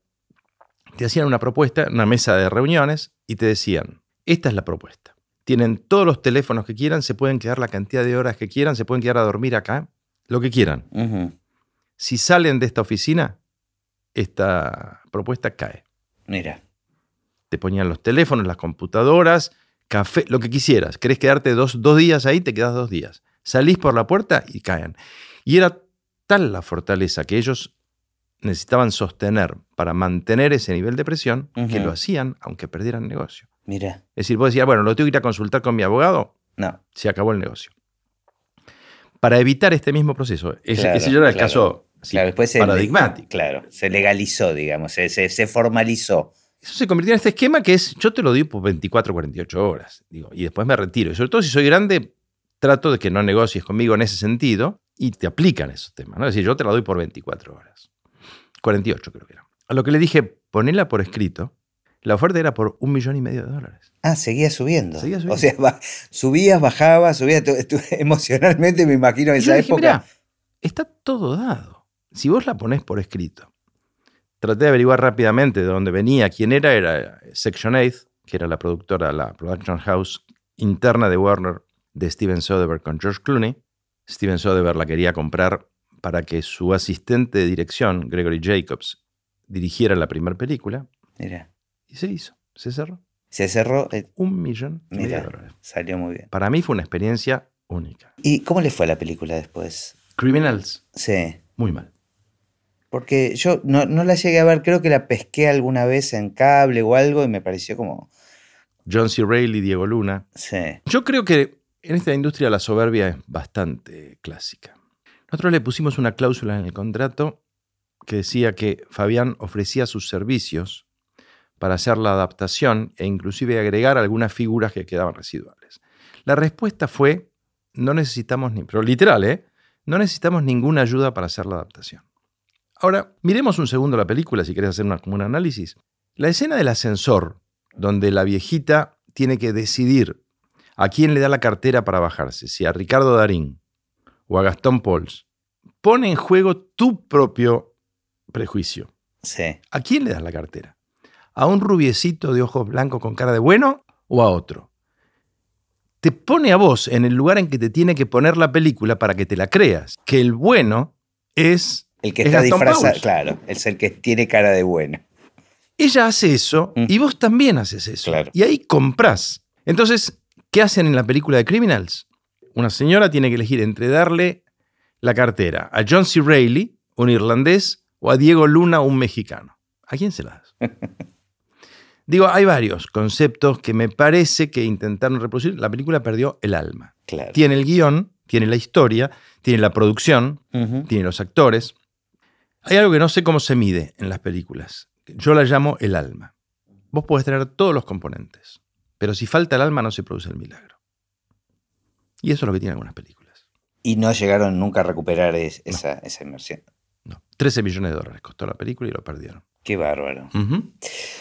te hacían una propuesta, una mesa de reuniones, y te decían, esta es la propuesta. Tienen todos los teléfonos que quieran, se pueden quedar la cantidad de horas que quieran, se pueden quedar a dormir acá, lo que quieran si salen de esta oficina, esta propuesta cae. Mira, Te ponían los teléfonos, las computadoras, café, lo que quisieras. ¿Querés quedarte dos, dos días ahí? Te quedas dos días. Salís por la puerta y caen. Y era tal la fortaleza que ellos necesitaban sostener para mantener ese nivel de presión que lo hacían aunque perdieran negocio. mira. Es decir, vos decías, bueno, lo tengo que ir a consultar con mi abogado, No, se acabó el negocio. Para evitar este mismo proceso, ese, Claro, ese era el claro. caso claro, después se, paradigmático. Claro, se legalizó, digamos, se, se, se formalizó. Eso se convirtió en este esquema que es, yo te lo doy por 24, 48 horas, digo, y después me retiro. Y sobre todo si soy grande, trato de que no negocies conmigo en ese sentido y te aplican esos temas. ¿no? Es decir, yo te la doy por 24 horas. 48 creo que era. A lo que le dije, ponela por escrito. La oferta era por un millón y medio de dólares. Ah, seguía subiendo. Seguía subiendo. O sea, subías, bajabas, subías. tú- tú- emocionalmente me imagino en esa dije, época. "Mirá, está todo dado. Si vos la ponés por escrito. Traté de averiguar rápidamente de dónde venía, quién era, era Section 8, que era la productora, la production house interna de Warner de Steven Soderbergh con George Clooney. Steven Soderbergh la quería comprar para que su asistente de dirección, Gregory Jacobs, dirigiera la primera película Mira, y se hizo, se cerró. se cerró. eh, Un millón medio de Mira, dólares. salió muy bien. Para mí fue una experiencia única. ¿Y cómo le fue a la película después? Criminals, Sí. muy mal. Porque yo no, no la llegué a ver, creo que la pesqué alguna vez en cable o algo y me pareció como. John C. Reilly, Diego Luna, Sí. Yo creo que en esta industria la soberbia es bastante clásica. Nosotros le pusimos una cláusula en el contrato que decía que Fabián ofrecía sus servicios para hacer la adaptación e inclusive agregar algunas figuras que quedaban residuales. La respuesta fue, no necesitamos ni, pero literal, ¿eh? No necesitamos ninguna ayuda para hacer la adaptación. Ahora, miremos un segundo la película si querés hacer una, como un análisis. La escena del ascensor, donde la viejita tiene que decidir a quién le da la cartera para bajarse, si a Ricardo Darín o a Gastón Pauls, pone en juego tu propio prejuicio. Sí. ¿A quién le das la cartera? ¿A un rubiecito de ojos blancos con cara de bueno o a otro? Te pone a vos en el lugar en que te tiene que poner la película para que te la creas, que el bueno es... El que es está Gastón disfrazado. Pauls. Claro, es el que tiene cara de bueno. Ella hace eso Mm. y vos también haces eso. Claro. Y ahí comprás. Entonces, ¿qué hacen en la película de Criminals? Una señora tiene que elegir entre darle la cartera a John C. Reilly, un irlandés, o a Diego Luna, un mexicano. ¿A quién se la das? Digo, hay varios conceptos que me parece que intentaron reproducir. La película perdió el alma. Claro. Tiene el guion, tiene la historia, tiene la producción, tiene los actores. Hay algo que no sé cómo se mide en las películas. Yo la llamo el alma. Vos podés tener todos los componentes, pero si falta el alma no se produce el milagro. Y eso es lo que tienen algunas películas. Y no llegaron nunca a recuperar es- esa, esa inversión. No. 13 millones de dólares costó la película y lo perdieron. Qué bárbaro.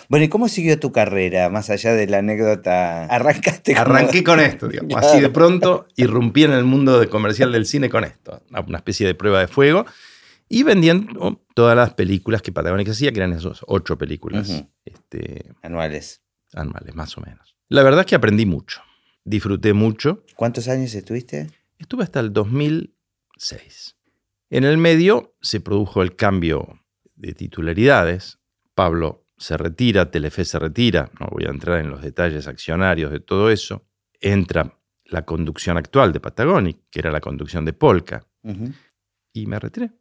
Bueno, ¿y cómo siguió tu carrera? Más allá de la anécdota. Arrancaste como- Arranqué con esto, digamos. Así de pronto irrumpí en el mundo de comercial del cine con esto. Una especie de prueba de fuego. Y vendiendo todas las películas que Patagonic hacía, que eran esos ocho películas este, anuales. anuales, más o menos. La verdad es que aprendí mucho. Disfruté mucho. ¿Cuántos años estuviste? Estuve hasta el 2006. En el medio se produjo el cambio de titularidades. Pablo se retira, Telefe se retira. No voy a entrar en los detalles accionarios de todo eso. Entra la conducción actual de Patagonic, que era la conducción de Polka, y me retiré.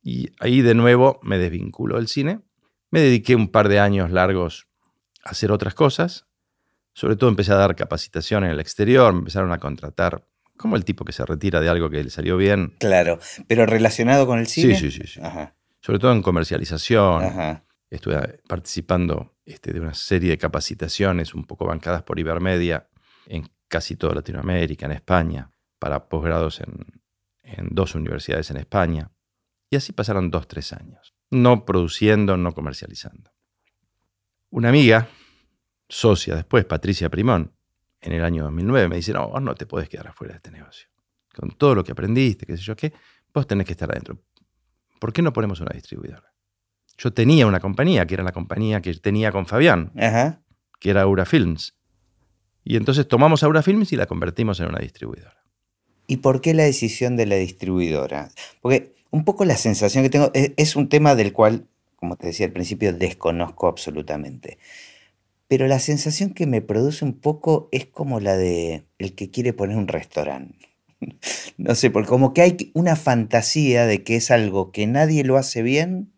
Y ahí de nuevo me desvinculo del cine. Me dediqué un par de años largos a hacer otras cosas. Sobre todo empecé a dar capacitación en el exterior, me empezaron a contratar como el tipo que se retira de algo que le salió bien. Claro. ¿Pero relacionado con el Sí, cine? sí, sí. sí. Ajá. Sobre todo en comercialización. Ajá. Estuve participando este, de una serie de capacitaciones un poco bancadas por Ibermedia en casi toda Latinoamérica, en España, para posgrados en, en dos universidades en España. Y así pasaron dos, tres años. No produciendo, no comercializando. Una amiga, socia después, Patricia Primón, en el año 2009, me dice, no, vos no te podés quedar afuera de este negocio. Con todo lo que aprendiste, qué sé yo qué, vos tenés que estar adentro. ¿Por qué no ponemos una distribuidora? Yo tenía una compañía, que era la compañía que tenía con Fabián, Ajá. que era Aura Films. Y entonces tomamos Aura Films y la convertimos en una distribuidora. ¿Y por qué la decisión de la distribuidora? Porque un poco la sensación que tengo es, es un tema del cual, como te decía al principio, desconozco absolutamente. Pero la sensación que me produce un poco es como la de el que quiere poner un restaurante. No sé, porque como que hay una fantasía de que es algo que nadie lo hace bien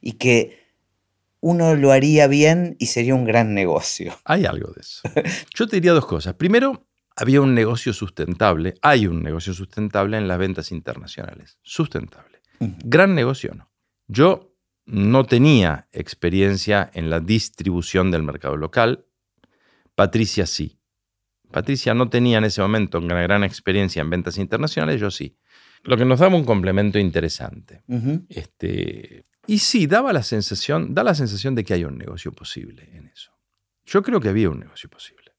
y que uno lo haría bien y sería un gran negocio. Hay algo de eso. Yo te diría dos cosas. Primero, había un negocio sustentable, hay un negocio sustentable en las ventas internacionales. Sustentable. Gran negocio no. Yo no tenía experiencia en la distribución del mercado local. Patricia sí. Patricia no tenía en ese momento una gran experiencia en ventas internacionales, yo sí. Lo que nos daba un complemento interesante. este, y sí, daba la sensación, da la sensación de que hay un negocio posible en eso. Yo creo que había un negocio posible.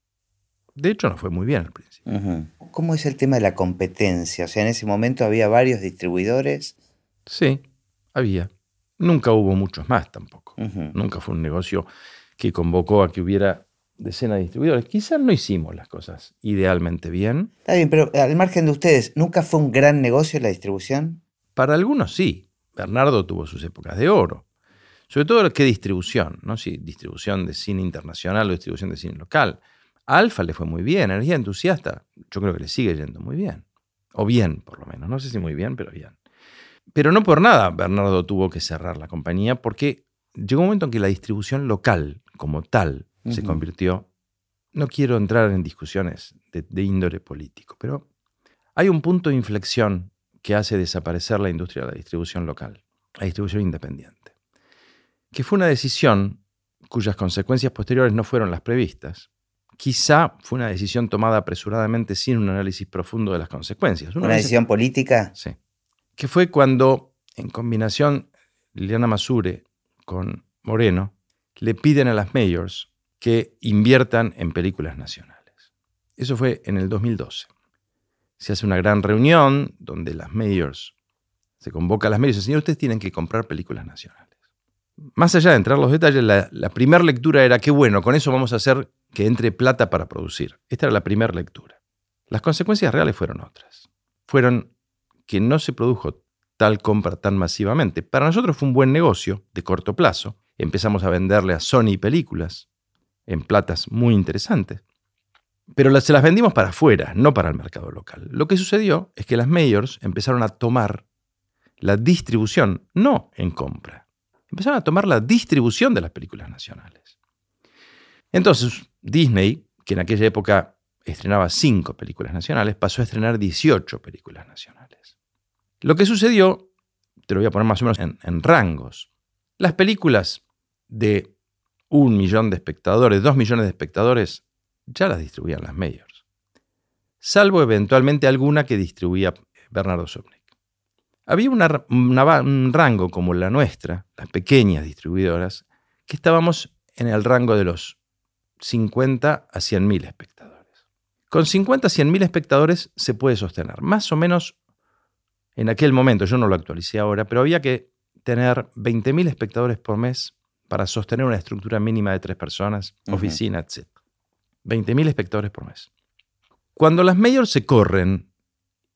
De hecho, no fue muy bien al principio. ¿Cómo es el tema de la competencia? O sea, en ese momento había varios distribuidores. Sí, había. Nunca hubo muchos más tampoco. Nunca fue un negocio que convocó a que hubiera decenas de distribuidores. Quizás no hicimos las cosas idealmente bien. Está bien, pero al margen de ustedes, ¿nunca fue un gran negocio la distribución? Para algunos sí. Bernardo tuvo sus épocas de oro. Sobre todo, ¿qué distribución? ¿no? Si distribución de cine internacional o distribución de cine local. A Alfa le fue muy bien, Energía Entusiasta, yo creo que le sigue yendo muy bien. O bien, por lo menos. No sé si muy bien, pero bien. Pero no por nada Bernardo tuvo que cerrar la compañía, porque llegó un momento en que la distribución local, como tal, se convirtió. No quiero entrar en discusiones de índole político, pero hay un punto de inflexión que hace desaparecer la industria de la distribución local, la distribución independiente, que fue una decisión cuyas consecuencias posteriores no fueron las previstas. Quizá fue una decisión tomada apresuradamente sin un análisis profundo de las consecuencias. ¿Una, decisión política? Sí. Que fue cuando, en combinación, Liliana Masure con Moreno le piden a las mayors que inviertan en películas nacionales. Eso fue en el 2012 se hace una gran reunión donde las mayors, se convoca a las mayors y dicen, ustedes tienen que comprar películas nacionales. Más allá de entrar en los detalles, la, primera lectura era que bueno, con eso vamos a hacer que entre plata para producir. Esta era la primera lectura. Las consecuencias reales fueron otras. Fueron que no se produjo tal compra tan masivamente. Para nosotros fue un buen negocio de corto plazo. Empezamos a venderle a Sony películas en platas muy interesantes. Pero se las vendimos para afuera, no para el mercado local. Lo que sucedió es que las mayors empezaron a tomar la distribución, no en compra. Empezaron a tomar la distribución de las películas nacionales. Entonces, Disney, que en aquella época estrenaba cinco películas nacionales, pasó a estrenar 18 películas nacionales. Lo que sucedió, te lo voy a poner más o menos en, rangos. Las películas de un millón de espectadores, dos millones de espectadores, ya las distribuían las mayors, salvo eventualmente alguna que distribuía Bernardo Sobnik. Había un rango como la nuestra, las pequeñas distribuidoras, que estábamos en el rango de los 50 a 100 mil espectadores. Con 50 a 100 mil espectadores se puede sostener, más o menos en aquel momento, yo no lo actualicé ahora, pero había que tener 20 mil espectadores por mes para sostener una estructura mínima de tres personas, oficina, etc. 20.000 espectadores por mes. Cuando las mayors se corren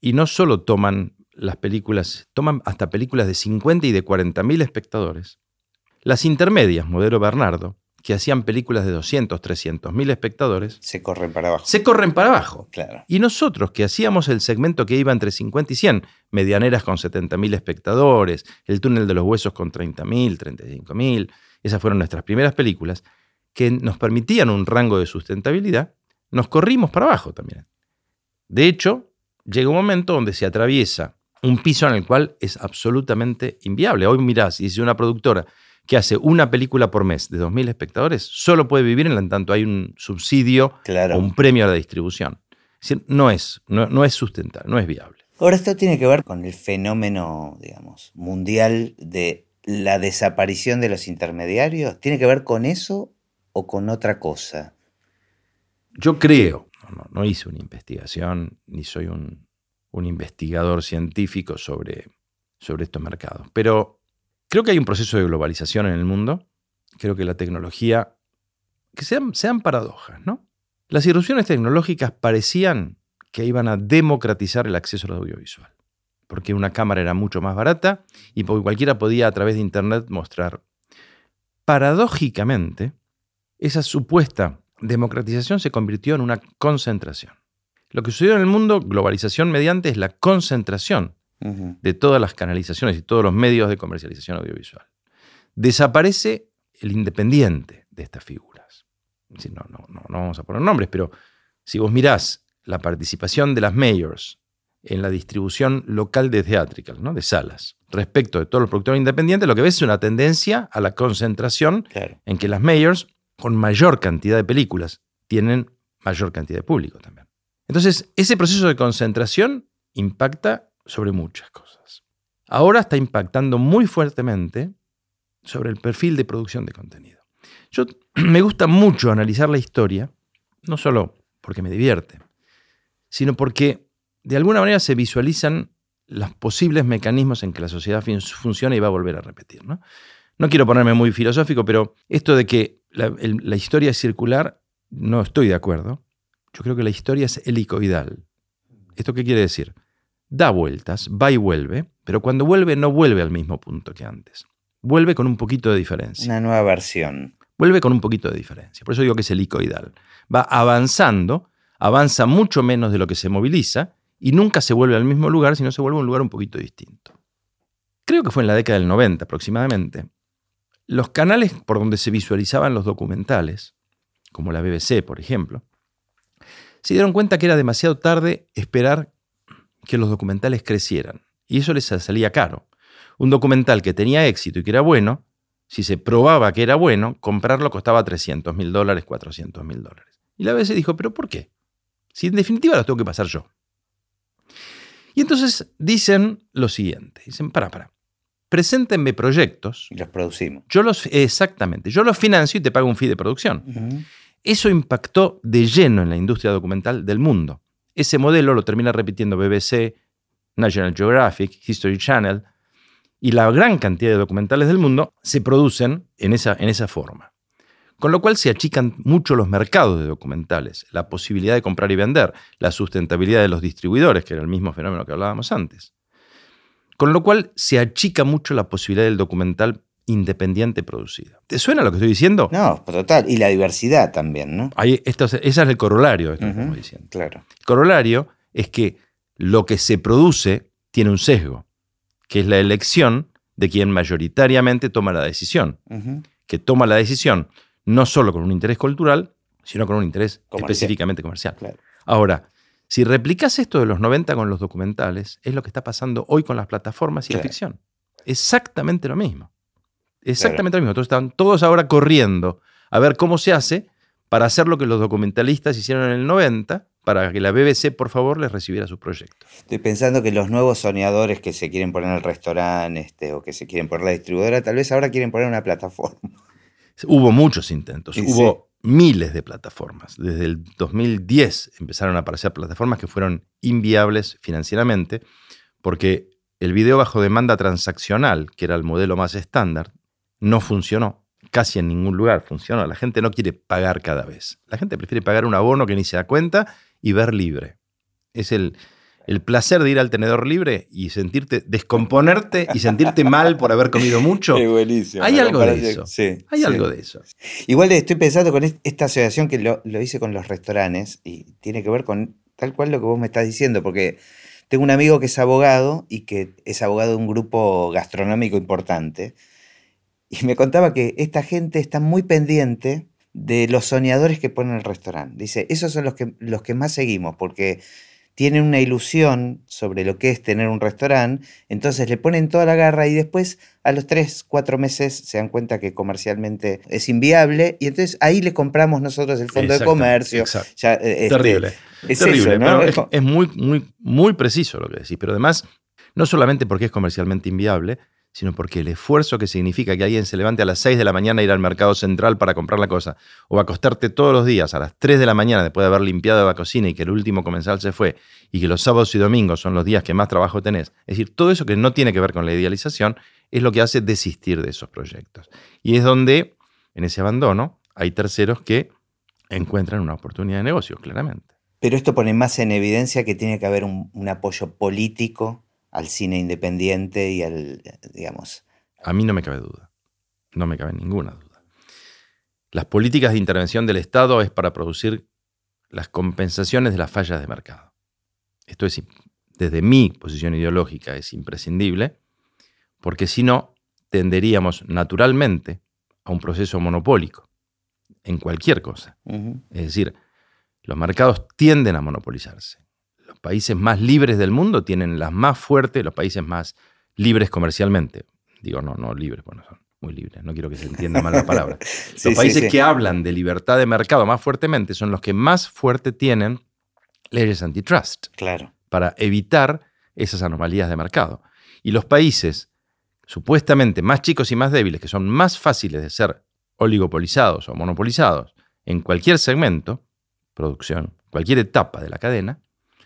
y no solo toman las películas, toman hasta películas de 50 y de 40.000 espectadores, las intermedias, modelo Bernardo, que hacían películas de 200, 300 mil espectadores, se corren para abajo. Se corren para abajo. Claro. Y nosotros, que hacíamos el segmento que iba entre 50 y 100, medianeras con 70 mil espectadores, el túnel de los huesos con 30 mil, 35 mil, esas fueron nuestras primeras películas, que nos permitían un rango de sustentabilidad, nos corrimos para abajo también. De hecho, llega un momento donde se atraviesa un piso en el cual es absolutamente inviable. Hoy mirás y si una productora que hace una película por mes de 2.000 espectadores, solo puede vivir en tanto hay un subsidio o un premio a la distribución. Es decir, no es, no, no es sustentable, no es viable. Ahora, esto tiene que ver con el fenómeno, digamos, mundial de la desaparición de los intermediarios. ¿Tiene que ver con eso o con otra cosa? Yo creo, no, hice una investigación, ni soy un, investigador científico sobre, sobre estos mercados, pero creo que hay un proceso de globalización en el mundo. Creo que la tecnología, que sean, paradojas, ¿no? Las irrupciones tecnológicas parecían que iban a democratizar el acceso al audiovisual, porque una cámara era mucho más barata y porque cualquiera podía a través de Internet mostrar. Paradójicamente, esa supuesta democratización se convirtió en una concentración. Lo que sucedió en el mundo, globalización mediante, es la concentración de todas las canalizaciones y todos los medios de comercialización audiovisual. Desaparece el independiente de estas figuras. No, no, no, no vamos a poner nombres, pero si vos mirás la participación de las mayors en la distribución local de theatrical, ¿no? de salas. Respecto de todos los productores independientes, lo que ves es una tendencia a la concentración en que las mayors, con mayor cantidad de películas, tienen mayor cantidad de público también. Entonces, ese proceso de concentración impacta sobre muchas cosas. Ahora está impactando muy fuertemente sobre el perfil de producción de contenido. Yo me gusta mucho analizar la historia, no solo porque me divierte, sino porque de alguna manera se visualizan los posibles mecanismos en que la sociedad funciona y va a volver a repetir. ¿no? no quiero ponerme muy filosófico, pero esto de que la, la, historia es circular, no estoy de acuerdo. Yo creo que la historia es helicoidal. ¿Esto qué quiere decir? Da vueltas, va y vuelve, pero cuando vuelve no vuelve al mismo punto que antes. Vuelve con un poquito de diferencia. Una nueva versión. Vuelve con un poquito de diferencia. Por eso digo que es helicoidal. Va avanzando, avanza mucho menos de lo que se moviliza y nunca se vuelve al mismo lugar, sino se vuelve a un lugar un poquito distinto. Creo que fue en la década del 90 aproximadamente. Los canales por donde se visualizaban los documentales, como la BBC, por ejemplo, se dieron cuenta que era demasiado tarde esperar que los documentales crecieran. Y eso les salía caro. Un documental que tenía éxito y que era bueno, si se probaba que era bueno, comprarlo costaba 300 mil dólares, 400 mil dólares. Y la BBC dijo, ¿pero por qué? Si en definitiva lo tengo que pasar yo. Y entonces dicen lo siguiente, dicen, para, para, preséntenme proyectos. Y los producimos. Yo los, exactamente, yo los financio y te pago un fee de producción. Eso impactó de lleno en la industria documental del mundo. Ese modelo lo termina repitiendo BBC, National Geographic, History Channel, y la gran cantidad de documentales del mundo se producen en esa, en esa forma. Con lo cual se achican mucho los mercados de documentales, la posibilidad de comprar y vender, la sustentabilidad de los distribuidores, que era el mismo fenómeno que hablábamos antes. Con lo cual se achica mucho la posibilidad del documental independiente producido. ¿Te suena lo que estoy diciendo? No, total. Y la diversidad también, ¿no? Ahí, esto, ese es el corolario de esto que estamos diciendo. Claro. El corolario es que lo que se produce tiene un sesgo, que es la elección de quien mayoritariamente toma la decisión, que toma la decisión no solo con un interés cultural, sino con un interés específicamente comercial. Ahora, si replicas esto de los 90 con los documentales, es lo que está pasando hoy con las plataformas y la ficción. Exactamente lo mismo. Exactamente lo mismo. Entonces están todos ahora corriendo a ver cómo se hace para hacer lo que los documentalistas hicieron en el 90, para que la BBC, por favor, les recibiera sus proyectos. Estoy pensando que los nuevos soñadores que se quieren poner el restaurante este, o que se quieren poner la distribuidora, tal vez ahora quieren poner una plataforma. Hubo muchos intentos, hubo miles de plataformas. Desde el 2010 empezaron a aparecer plataformas que fueron inviables financieramente porque el video bajo demanda transaccional, que era el modelo más estándar, no funcionó. Casi en ningún lugar funcionó. La gente no quiere pagar cada vez. La gente prefiere pagar un abono que ni se da cuenta y ver libre. Es el, el placer de ir al tenedor libre y sentirte, descomponerte y sentirte mal por haber comido mucho. Qué buenísimo. Hay algo de eso. Sí, Hay algo de eso. Igual estoy pensando con esta asociación que lo, hice con los restaurantes y tiene que ver con tal cual lo que vos me estás diciendo, porque tengo un amigo que es abogado y que es abogado de un grupo gastronómico importante. Y me contaba que esta gente está muy pendiente de los soñadores que ponen el restaurante. Dice, esos son los que, los que más seguimos, porque tienen una ilusión sobre lo que es tener un restaurante, entonces le ponen toda la garra y después a los 3, 4 meses se dan cuenta que comercialmente es inviable y entonces ahí le compramos nosotros el fondo de comercio. Ya, eh, este, Terrible. Es, Terrible, es, muy, muy, muy preciso lo que decís, pero además, no solamente porque es comercialmente inviable, sino porque el esfuerzo que significa que alguien se levante a las 6 de la mañana a ir al mercado central para comprar la cosa, o acostarte todos los días a las 3 de la mañana después de haber limpiado la cocina y que el último comensal se fue, y que los sábados y domingos son los días que más trabajo tenés, es decir, todo eso que no tiene que ver con la idealización, es lo que hace desistir de esos proyectos. Y es donde, en ese abandono, hay terceros que encuentran una oportunidad de negocio, claramente. Pero esto pone más en evidencia que tiene que haber un apoyo político al cine independiente y al, digamos... A mí no me cabe duda, no me cabe ninguna duda. Las políticas de intervención del Estado es para producir las compensaciones de las fallas de mercado. Esto es, desde mi posición ideológica, es imprescindible, porque si no, tenderíamos naturalmente a un proceso monopólico en cualquier cosa. Es decir, los mercados tienden a monopolizarse los países más libres del mundo tienen las más fuertes, los países más libres comercialmente. Digo, no, no libres, bueno, son muy libres, no quiero que se entienda mal la palabra. los países que hablan de libertad de mercado más fuertemente son los que más fuerte tienen leyes antitrust. Claro. Para evitar esas anomalías de mercado. Y los países supuestamente más chicos y más débiles, que son más fáciles de ser oligopolizados o monopolizados en cualquier segmento, producción, cualquier etapa de la cadena,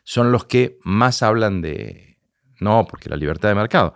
son los que más hablan de, no, porque la libertad de mercado.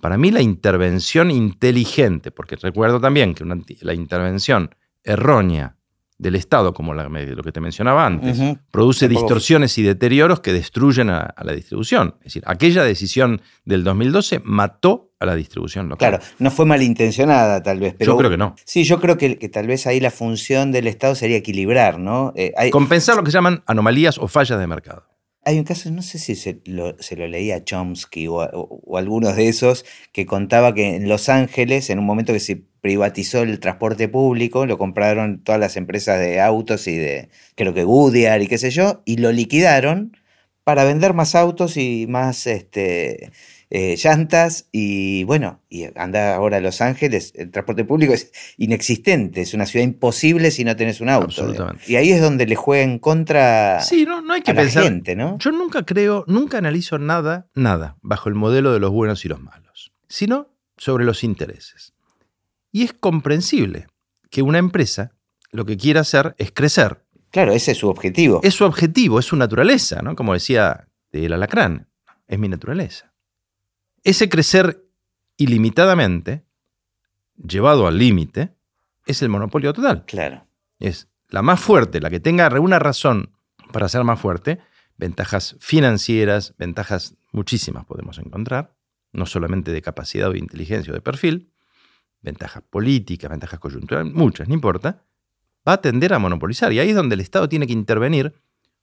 Para mí la intervención inteligente, porque recuerdo también que la intervención errónea del Estado, como lo que te mencionaba antes, produce distorsiones y deterioros que destruyen a, la distribución. Es decir, aquella decisión del 2012 mató a la distribución local. Claro, no fue malintencionada tal vez, pero... Yo creo que no. Sí, yo creo que, tal vez ahí la función del Estado sería equilibrar, ¿no? Eh, Compensar lo que llaman anomalías o fallas de mercado. Hay un caso, no sé si se lo, leía Chomsky o, algunos de esos, que contaba que en Los Ángeles, en un momento que se privatizó el transporte público, lo compraron todas las empresas de autos y de, creo que Goodyear y qué sé yo, y lo liquidaron para vender más autos y más este, eh, llantas y bueno, y anda ahora a Los Ángeles, el transporte público es inexistente, es una ciudad imposible si no tenés un auto. Absolutamente. Y ahí es donde le juega en contra sí, no, no hay que a pensar, la gente, ¿no? Yo nunca creo, nunca analizo nada, nada, bajo el modelo de los buenos y los malos, sino sobre los intereses. Y es comprensible que una empresa lo que quiera hacer es crecer. Claro, ese es su objetivo. Es su objetivo, es su naturaleza, ¿no? Como decía el alacrán, es mi naturaleza. Ese crecer ilimitadamente, llevado al límite, es el monopolio total. Claro. Es la más fuerte, la que tenga alguna razón para ser más fuerte, ventajas financieras, ventajas muchísimas podemos encontrar, no solamente de capacidad o de inteligencia o de perfil, ventajas políticas, ventajas coyunturales, muchas, no importa, va a tender a monopolizar. Y ahí es donde el Estado tiene que intervenir,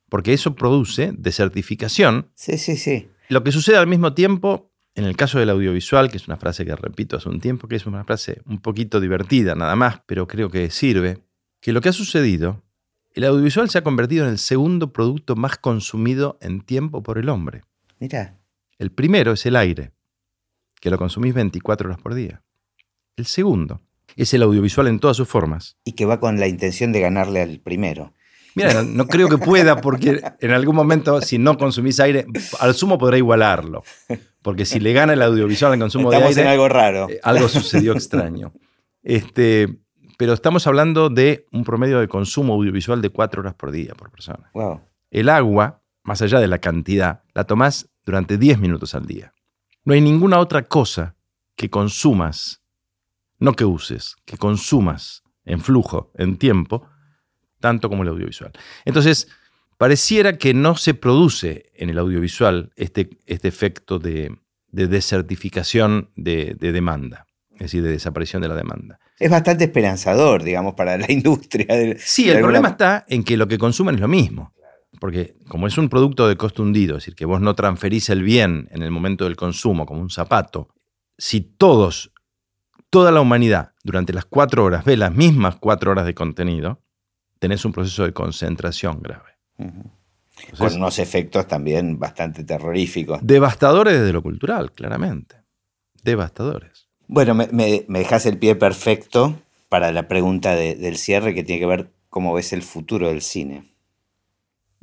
porque eso produce desertificación. Sí, sí, sí. Lo que sucede al mismo tiempo en el caso del audiovisual, que es una frase que repito hace un tiempo, que es una frase un poquito divertida nada más, pero creo que sirve, que lo que ha sucedido, el audiovisual se ha convertido en el segundo producto más consumido en tiempo por el hombre. Mira. El primero es el aire, que lo consumís 24 horas por día. El segundo es el audiovisual en todas sus formas. Y que va con la intención de ganarle al primero. Mira, no, creo que pueda, porque en algún momento, si no consumís aire, al sumo podrá igualarlo. Porque si le gana el audiovisual al consumo de aire. en algo raro. Eh, algo sucedió extraño. Este, pero estamos hablando de un promedio de consumo audiovisual de cuatro horas por día por persona. Wow. El agua, más allá de la cantidad, la tomás durante 10 minutos al día. No hay ninguna otra cosa que consumas, no que uses, que consumas en flujo, en tiempo, tanto como el audiovisual. Entonces, pareciera que no se produce en el audiovisual este, este efecto de, desertificación de, demanda, es decir, de desaparición de la demanda. Es bastante esperanzador, digamos, para la industria. sí, el problema está en que lo que consumen es lo mismo. Porque como es un producto de costo hundido, es decir, que vos no transferís el bien en el momento del consumo como un zapato, si todos, toda la humanidad, durante las cuatro horas ve las mismas cuatro horas de contenido, tenés un proceso de concentración grave. Con unos efectos también bastante terroríficos. Devastadores desde lo cultural, claramente. Devastadores. Bueno, me, me, dejas el pie perfecto para la pregunta del cierre que tiene que ver cómo ves el futuro del cine.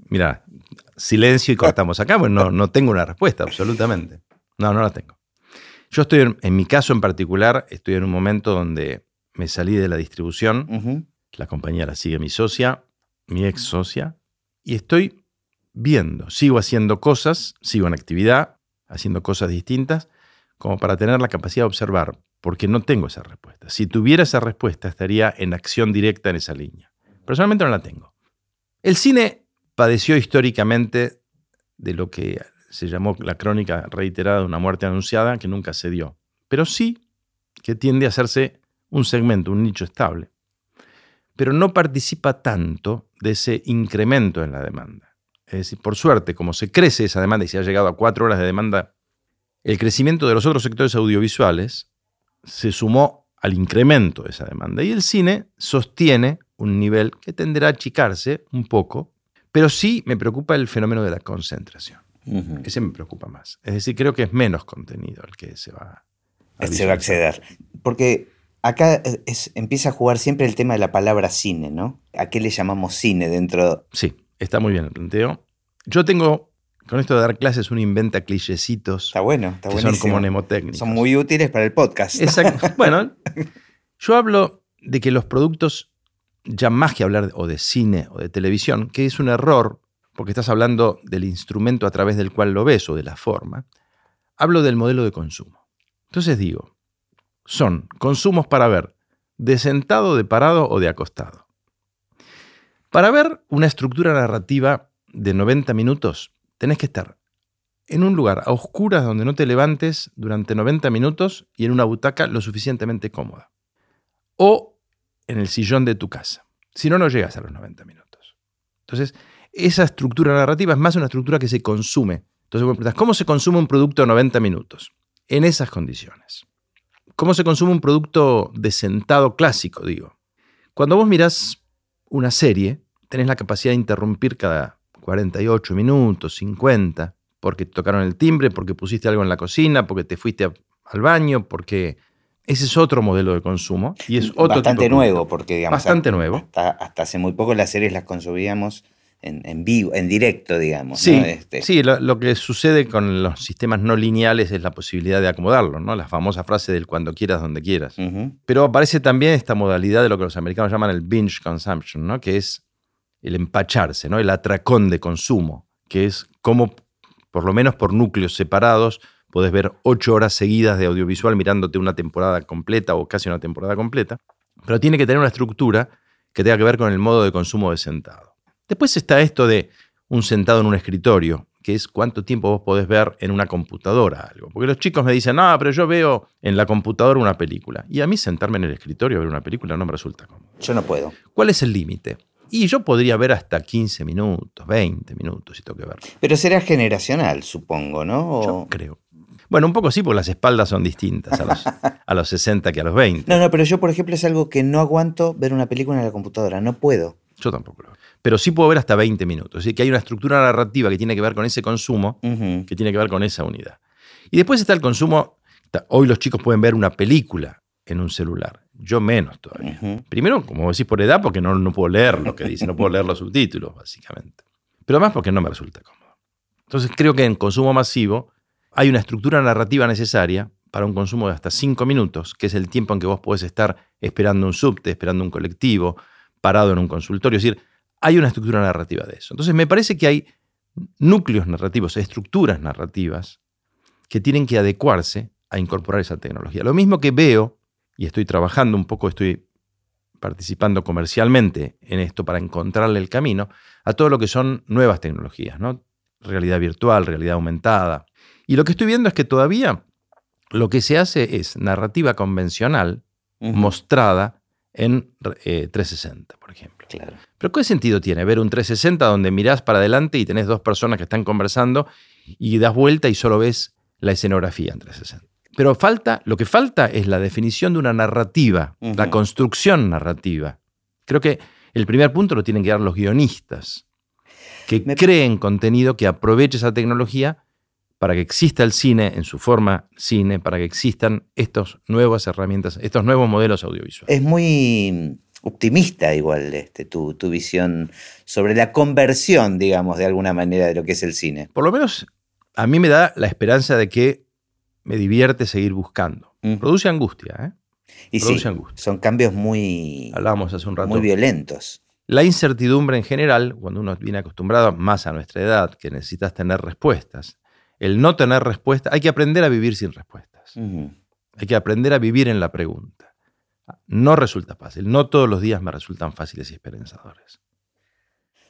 Mira, silencio y cortamos acá, pues no, no tengo una respuesta, absolutamente. No, no la tengo. Yo estoy, en, en mi caso en particular, estoy en un momento donde me salí de la distribución la compañía la sigue mi socia, mi ex socia, y estoy viendo, sigo haciendo cosas, sigo en actividad, haciendo cosas distintas, como para tener la capacidad de observar, porque no tengo esa respuesta. Si tuviera esa respuesta, estaría en acción directa en esa línea. Personalmente no la tengo. El cine padeció históricamente de lo que se llamó la crónica reiterada de una muerte anunciada que nunca se dio, pero sí que tiende a hacerse un segmento, un nicho estable pero no participa tanto de ese incremento en la demanda. Es decir, por suerte, como se crece esa demanda y se ha llegado a cuatro horas de demanda, el crecimiento de los otros sectores audiovisuales se sumó al incremento de esa demanda. Y el cine sostiene un nivel que tenderá a achicarse un poco, Pero sí me preocupa el fenómeno de la concentración. Ujú. Ese me preocupa más. Es decir, creo que es menos contenido el que se va a Se va a acceder. Porque acá es- empieza a jugar siempre el tema de la palabra cine, ¿no? ¿A qué le llamamos cine dentro? Sí, está muy bien el planteo. Yo tengo, con esto de dar clases, un inventa clichecitos Está bueno, está buenísimo. son como mnemotécnicos. Son muy útiles para el podcast. Exacto. Bueno, yo hablo de que los productos, ya más que hablar de- o de cine o de televisión, que es un error, porque estás hablando del instrumento a través del cual lo ves o de la forma, hablo del modelo de consumo. Entonces digo, son consumos para ver de sentado, de parado o de acostado. Para ver una estructura narrativa de 90 minutos, tenés que estar en un lugar a oscuras donde no te levantes durante 90 minutos y en una butaca lo suficientemente cómoda. O en el sillón de tu casa. Si no, no llegas a los 90 minutos. Entonces, esa estructura narrativa es más una estructura que se consume. Entonces, vos me ¿cómo se consume un producto de 90 minutos? En esas condiciones. ¿Cómo se consume un producto de sentado clásico, digo? Cuando vos mirás una serie, tenés la capacidad de interrumpir cada 48 minutos, 50, porque te tocaron el timbre, porque pusiste algo en la cocina, porque te fuiste a- al baño, porque ese es otro modelo de consumo y es otro Bastante tipo nuevo, porque digamos. Bastante nuevo. Hasta, hasta hace muy poco las series las consumíamos en, en vivo, en directo, digamos. Sí, ¿no? Este, sí lo, lo que sucede con los sistemas no lineales es la posibilidad de acomodarlo, ¿no? La famosa frase del cuando quieras, donde quieras. Pero aparece también esta modalidad de lo que los americanos llaman el binge consumption, ¿no? que es el empacharse, ¿no? el atracón de consumo, que es como, por lo menos por núcleos separados, podés ver ocho horas seguidas de audiovisual mirándote una temporada completa o casi una temporada completa, pero tiene que tener una estructura que tenga que ver con el modo de consumo de sentado. Después está esto de un sentado en un escritorio, que es cuánto tiempo vos podés ver en una computadora algo. Porque los chicos me dicen, no, pero yo veo en la computadora una película. Y a mí sentarme en el escritorio a ver una película no me resulta cómodo. Yo no puedo. ¿Cuál es el límite? Y yo podría ver hasta 15 minutos, 20 minutos si tengo que verlo. Pero será generacional, supongo, ¿no? O- Yo creo. Bueno, un poco sí, porque las espaldas son distintas a los, a los 60 que a los 20. No, no, pero yo, por ejemplo, es algo que no aguanto ver una película en la computadora. No puedo. Yo tampoco lo veo. Pero sí puedo ver hasta 20 minutos. Es decir, que hay una estructura narrativa que tiene que ver con ese consumo que tiene que ver con esa unidad. Y después está el consumo. Hoy los chicos pueden ver una película en un celular. Yo menos todavía. Primero, como decís, por edad, porque no, no puedo leer lo que dice, no puedo leer los subtítulos, básicamente. Pero además porque no me resulta cómodo. Entonces creo que en consumo masivo hay una estructura narrativa necesaria para un consumo de hasta 5 minutos, que es el tiempo en que vos podés estar esperando un subte, esperando un colectivo, parado en un consultorio. Es decir, hay una estructura narrativa de eso. Entonces me parece que hay núcleos narrativos, estructuras narrativas que tienen que adecuarse a incorporar esa tecnología. Lo mismo que veo, y estoy trabajando un poco, estoy participando comercialmente en esto para encontrarle el camino a todo lo que son nuevas tecnologías, ¿no? Realidad virtual, realidad aumentada. Y lo que estoy viendo es que todavía lo que se hace es narrativa convencional mostrada en eh, 360, por ejemplo. Claro. Pero ¿qué sentido tiene ver un 360 donde mirás para adelante y tenés dos personas que están conversando y das vuelta y solo ves la escenografía en 360? Pero falta, lo que falta es la definición de una narrativa, la construcción narrativa. Creo que el primer punto lo tienen que dar los guionistas, que Me- creen contenido que aproveche esa tecnología para que exista el cine en su forma cine, para que existan estas nuevas herramientas, estos nuevos modelos audiovisuales. Es muy optimista igual este, tu, tu visión sobre la conversión, digamos, de alguna manera de lo que es el cine. por lo menos a mí me da la esperanza de que me divierte seguir buscando. Produce angustia, ¿eh? Y sí, Produce angustia. son cambios muy, Hablábamos hace un rato. muy violentos. La incertidumbre en general, cuando uno viene acostumbrado más a nuestra edad, que necesitas tener respuestas, el no tener respuestas, hay que aprender a vivir sin respuestas. Hay que aprender a vivir en la pregunta. No resulta fácil, no todos los días me resultan fáciles y esperanzadores.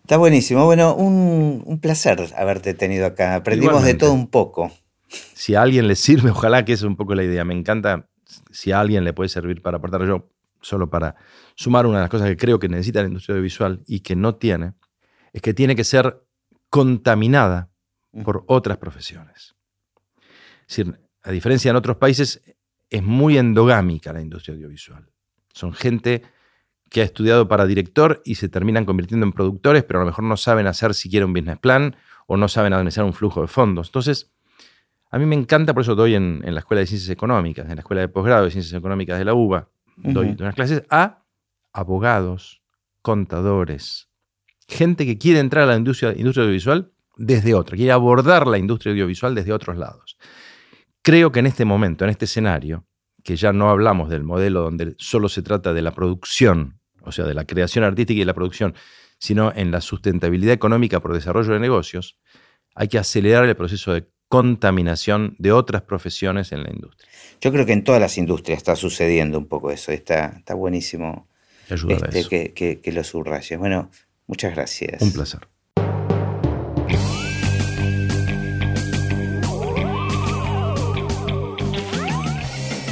Está buenísimo. Bueno, un, un placer haberte tenido acá. Aprendimos de todo un poco. Si a alguien le sirve, ojalá que esa es un poco la idea. Me encanta si a alguien le puede servir para aportar yo, solo para sumar una de las cosas que creo que necesita la industria audiovisual y que no tiene, es que tiene que ser contaminada por otras profesiones. Es decir, a diferencia en otros países, es muy endogámica la industria audiovisual. Son gente que ha estudiado para director y se terminan convirtiendo en productores, pero a lo mejor no saben hacer siquiera un business plan o no saben administrar un flujo de fondos. Entonces, a mí me encanta, por eso doy en, la Escuela de Ciencias Económicas, en la Escuela de Posgrado de Ciencias Económicas de la UBA, doy unas clases a abogados, contadores, gente que quiere entrar a la industria, industria audiovisual desde otra, quiere abordar la industria audiovisual desde otros lados. Creo que en este momento, en este escenario, que ya no hablamos del modelo donde solo se trata de la producción, o sea, de la creación artística y la producción, sino en la sustentabilidad económica por desarrollo de negocios, hay que acelerar el proceso de contaminación de otras profesiones en la industria. Yo creo que en todas las industrias está sucediendo un poco eso, está, está buenísimo este, que, que, lo subrayes. Bueno, muchas gracias. Un placer.